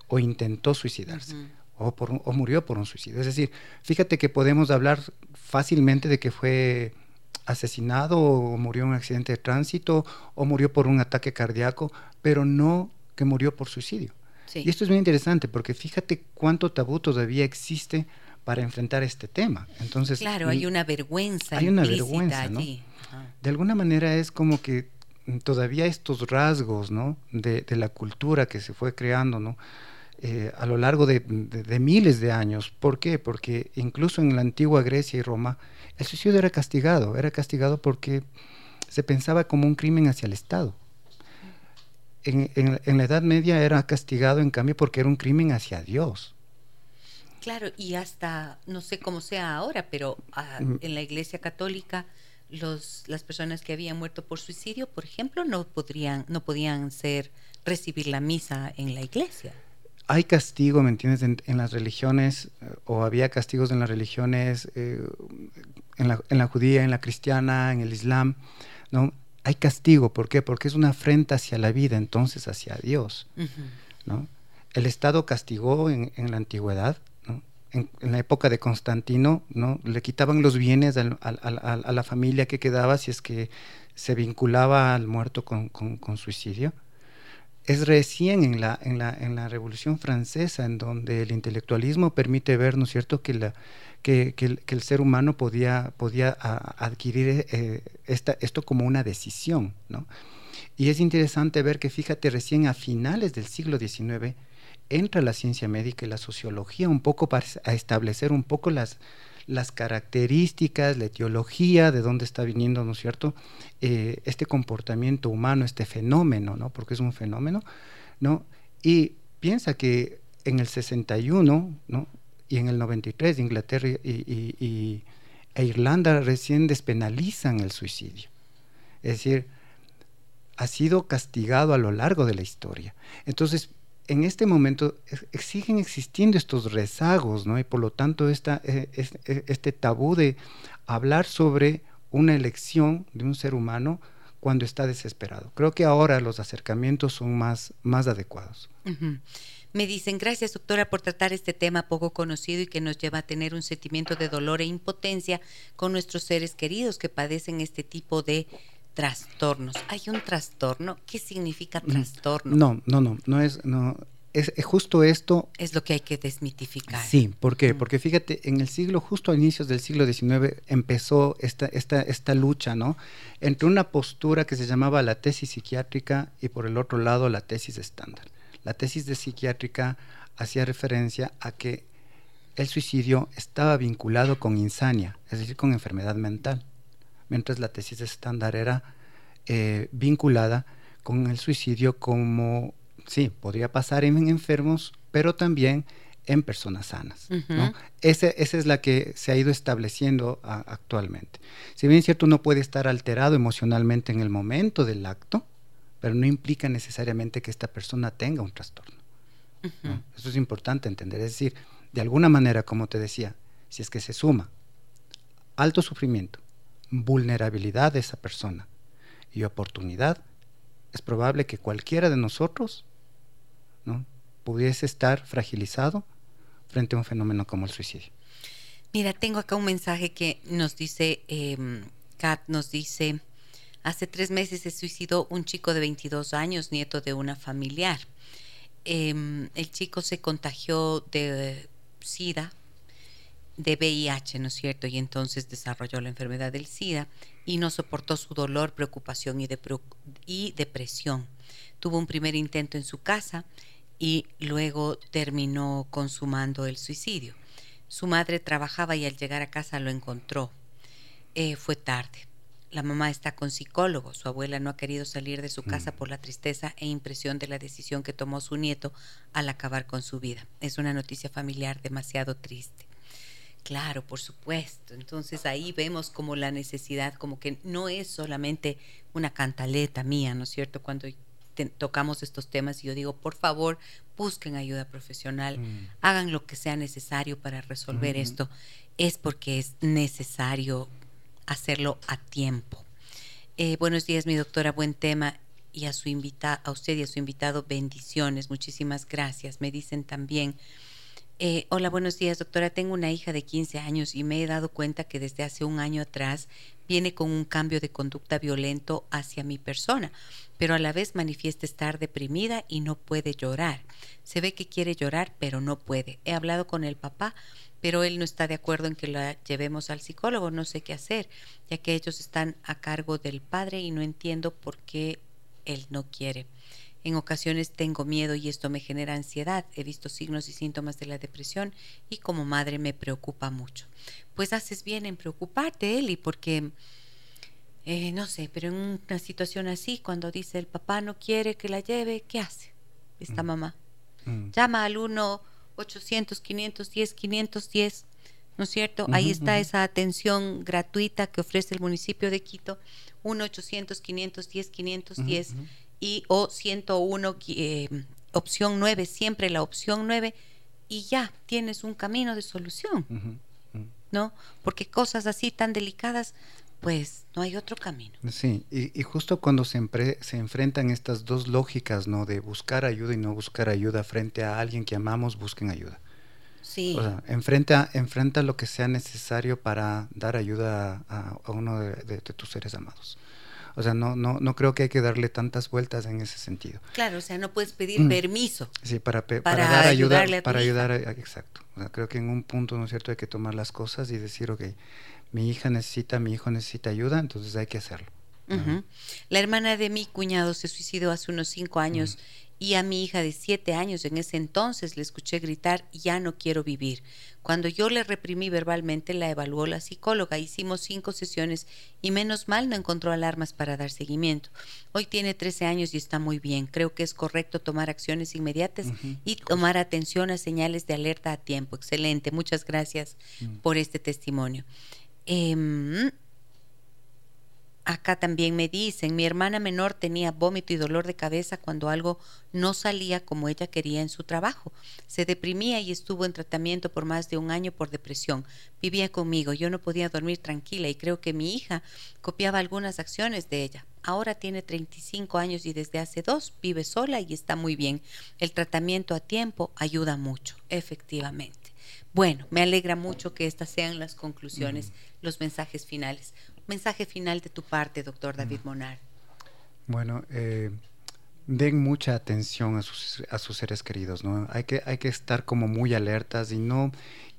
o intentó suicidarse. O, por o murió por un suicidio. Es decir, fíjate que podemos hablar fácilmente de que fue asesinado o murió en un accidente de tránsito o murió por un ataque cardíaco, pero no que murió por suicidio. Y esto es muy interesante porque fíjate cuánto tabú todavía existe para enfrentar este tema. Entonces, claro, hay una vergüenza. Hay una vergüenza, De alguna manera es como que todavía estos rasgos, ¿no? De, la cultura que se fue creando, ¿no? Eh, a lo largo de, miles de años. ¿Por qué? Porque incluso en la antigua Grecia y Roma el suicidio era castigado, era castigado porque se pensaba como un crimen hacia el Estado. En, la Edad Media era castigado, en cambio, porque era un crimen hacia Dios. Claro, y hasta, no sé cómo sea ahora, pero ah, mm. en la Iglesia Católica, los, las personas que habían muerto por suicidio, por ejemplo, no, podrían, no podían ser, recibir la misa en la iglesia hay castigo, ¿me entiendes? En, las religiones, eh, o había castigos en las religiones, eh, en, la, judía, en la cristiana, en el islam, ¿no? Hay castigo, ¿por qué? Porque es una afrenta hacia la vida, entonces hacia Dios, ¿no? El Estado castigó en, la antigüedad, ¿no? en, la época de Constantino, ¿no? Le quitaban los bienes a, la familia que quedaba si es que se vinculaba al muerto con suicidio es recién en la, en la, en la Revolución Francesa en donde el intelectualismo permite ver, ¿no es cierto?, que, la, que, el, ser humano podía, podía adquirir eh, esta, esto como una decisión, ¿no? Y es interesante ver que, fíjate, recién a finales del siglo XIX entra la ciencia médica y la sociología un poco para establecer un poco las, las características, la etiología, de dónde está viniendo, ¿no es cierto?, eh, este comportamiento humano, este fenómeno, ¿no?, porque es un fenómeno, ¿no? Y piensa que en el 61, ¿no?, y en el 93 Inglaterra y, e Irlanda recién despenalizan el suicidio. Es decir, ha sido castigado a lo largo de la historia. Entonces, en este momento siguen existiendo estos rezagos, ¿no? Y por lo tanto esta, eh, e, este tabú de hablar sobre una elección de un ser humano cuando está desesperado. Creo que ahora los acercamientos son más, más adecuados. Me dicen, gracias doctora por tratar este tema poco conocido y que nos lleva a tener un sentimiento de dolor e impotencia con nuestros seres queridos que padecen este tipo de trastornos. ¿Hay un trastorno? ¿Qué significa mm, trastorno? No, no, no, no es, no, es, justo esto. Es lo que hay que desmitificar. Sí, ¿por qué? Mm. Porque fíjate, en el siglo, justo a inicios del siglo XIX, empezó esta, esta, esta lucha, ¿no? Entre una postura que se llamaba la tesis psiquiátrica y por el otro lado la tesis estándar. La tesis de psiquiátrica hacía referencia a que el suicidio estaba vinculado con insania, es decir, con enfermedad mental, mientras la tesis estándar era eh, vinculada con el suicidio como, sí, podría pasar en enfermos, pero también en personas sanas. esa es la que se ha ido estableciendo actualmente. Si bien es cierto, uno puede estar alterado emocionalmente en el momento del acto, pero no implica necesariamente que esta persona tenga un trastorno. Eso es importante entender. Es decir, de alguna manera, como te decía, si es que se suma alto sufrimiento, vulnerabilidad de esa persona y oportunidad, es probable que cualquiera de nosotros ¿no? pudiese estar fragilizado frente a un fenómeno como el suicidio. Mira, tengo acá un mensaje que nos dice, eh, Kat nos dice, hace tres meses se suicidó un chico de 22 años, nieto de una familiar. Em, el chico se contagió de SIDA, de VIH, ¿no es cierto? Y entonces desarrolló la enfermedad del SIDA y no soportó su dolor, preocupación y, y depresión. Tuvo un primer intento en su casa y luego terminó consumando el suicidio. Su madre trabajaba y al llegar a casa lo encontró. Eh, fue tarde. La mamá está con psicólogo. Su abuela no ha querido salir de su casa mm. por la tristeza e impresión de la decisión que tomó su nieto al acabar con su vida. Es una noticia familiar demasiado triste. Claro, por supuesto. Entonces ahí vemos como la necesidad, como que no es solamente una cantaleta mía, ¿no es cierto? Cuando tocamos estos temas y yo digo, por favor, busquen ayuda profesional, mm. hagan lo que sea necesario para resolver esto, es porque es necesario hacerlo a tiempo. Eh, buenos días, mi doctora, buen tema. Y a, su invita a usted y a su invitado, bendiciones, muchísimas gracias. Me dicen también, eh, hola, buenos días, doctora. Tengo una hija de 15 años y me he dado cuenta que desde hace un año atrás viene con un cambio de conducta violento hacia mi persona pero a la vez manifiesta estar deprimida y no puede llorar. Se ve que quiere llorar, pero no puede. He hablado con el papá, pero él no está de acuerdo en que la llevemos al psicólogo. No sé qué hacer, ya que ellos están a cargo del padre y no entiendo por qué él no quiere. En ocasiones tengo miedo y esto me genera ansiedad. He visto signos y síntomas de la depresión y como madre me preocupa mucho. Pues haces bien en preocuparte, Eli, porque eh, no sé, pero en una situación así, cuando dice el papá no quiere que la lleve, ¿qué hace esta mm. mamá? Mm. Llama al 1-800-510-510, ¿no es cierto? Ahí está esa atención gratuita que ofrece el municipio de Quito, 1-800-510-510 y o 101, eh, opción 9, siempre la opción 9, y ya tienes un camino de solución, ¿no? Porque cosas así tan delicadas pues no hay otro camino. Sí, y, justo cuando se, se enfrentan estas dos lógicas, ¿no? De buscar ayuda y no buscar ayuda frente a alguien que amamos, busquen ayuda. Sí. O sea, enfrenta, enfrenta lo que sea necesario para dar ayuda a, uno de, tus seres amados. O sea, no, no, no creo que hay que darle tantas vueltas en ese sentido. Claro, o sea, no puedes pedir mm. permiso. Sí, para, para, dar ayuda, para ayudar, exacto. O sea, creo que en un punto, ¿no es cierto?, hay que tomar las cosas y decir, ok, mi hija necesita, mi hijo necesita ayuda, entonces hay que hacerlo. La hermana de mi cuñado se suicidó hace unos cinco años y a mi hija de siete años en ese entonces le escuché gritar, ya no quiero vivir. Cuando yo le reprimí verbalmente, la evaluó la psicóloga. Hicimos cinco sesiones y menos mal no encontró alarmas para dar seguimiento. Hoy tiene 13 años y está muy bien. Creo que es correcto tomar acciones inmediatas y tomar atención a señales de alerta a tiempo. Excelente. Muchas gracias mm. por este testimonio. Em, acá también me dicen, mi hermana menor tenía vómito y dolor de cabeza cuando algo no salía como ella quería en su trabajo. Se deprimía y estuvo en tratamiento por más de un año por depresión. Vivía conmigo, yo no podía dormir tranquila y creo que mi hija copiaba algunas acciones de ella. Ahora tiene 35 años y desde hace dos vive sola y está muy bien. El tratamiento a tiempo ayuda mucho, efectivamente. Bueno, me alegra mucho que estas sean las conclusiones, los mensajes finales. Mensaje final de tu parte, doctor David Monar. Bueno, eh, den mucha atención a sus, a sus seres queridos, ¿no? Hay que, hay que estar como muy alertas y no,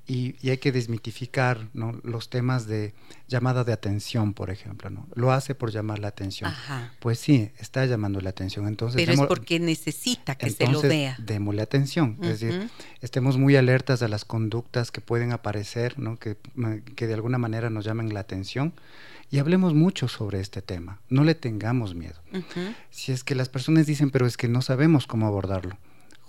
y, hay que desmitificar los temas de llamada de atención, por ejemplo. ¿no? Lo hace por llamar la atención. Pues sí, está llamando la atención. Entonces, Pero es porque necesita que se lo vea. Démosle atención. Es decir, estemos muy alertas a las conductas que pueden aparecer, ¿no? que, que de alguna manera nos llamen la atención y hablemos mucho sobre este tema. No le tengamos miedo. Si es que las personas dicen, pero es que no sabemos cómo abordarlo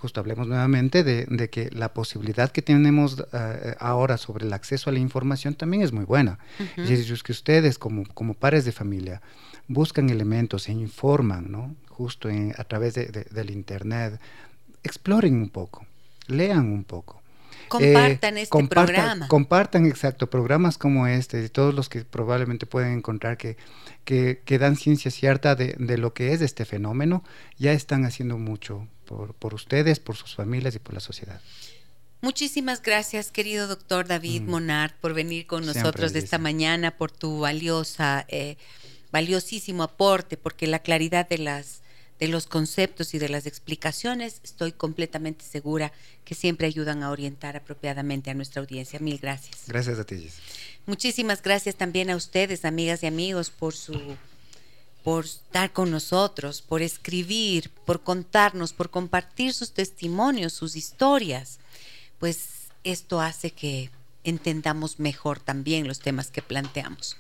justo hablemos nuevamente de, que la posibilidad que tenemos eh, ahora sobre el acceso a la información también es muy buena. es que ustedes como, como pares de familia buscan elementos, se informan, ¿no? Justo a través del Internet, exploren un poco, lean un poco. Compartan eh, este programa. Compartan, exacto, programas como este, y todos los que probablemente pueden encontrar que, que, dan ciencia cierta de, de, lo que es este fenómeno, ya están haciendo mucho por, ustedes, por sus familias y por la sociedad. Muchísimas gracias, querido doctor David mm. Monard, por venir con nosotros de esta mañana, por tu valiosa, eh, valiosísimo aporte, porque la claridad de las de los conceptos y de las explicaciones, estoy completamente segura que siempre ayudan a orientar apropiadamente a nuestra audiencia. Mil gracias. Gracias a ti. Muchísimas gracias también a ustedes, amigas y amigos, por su por estar con nosotros, por escribir, por contarnos, por compartir sus testimonios, sus historias, pues esto hace que entendamos mejor también los temas que planteamos.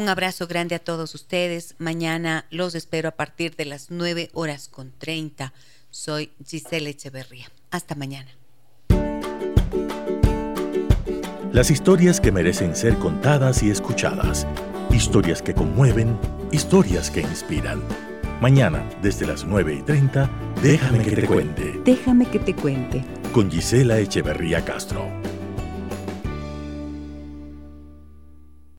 Un abrazo grande a todos ustedes. Mañana los espero a partir de las 9 horas con 30. Soy Giselle Echeverría. Hasta mañana. Las historias que merecen ser contadas y escuchadas. Historias que conmueven Historias que inspiran. Mañana, desde las 9 y 30, déjame que te cuente. Déjame que te cuente. Con Gisela Echeverría Castro.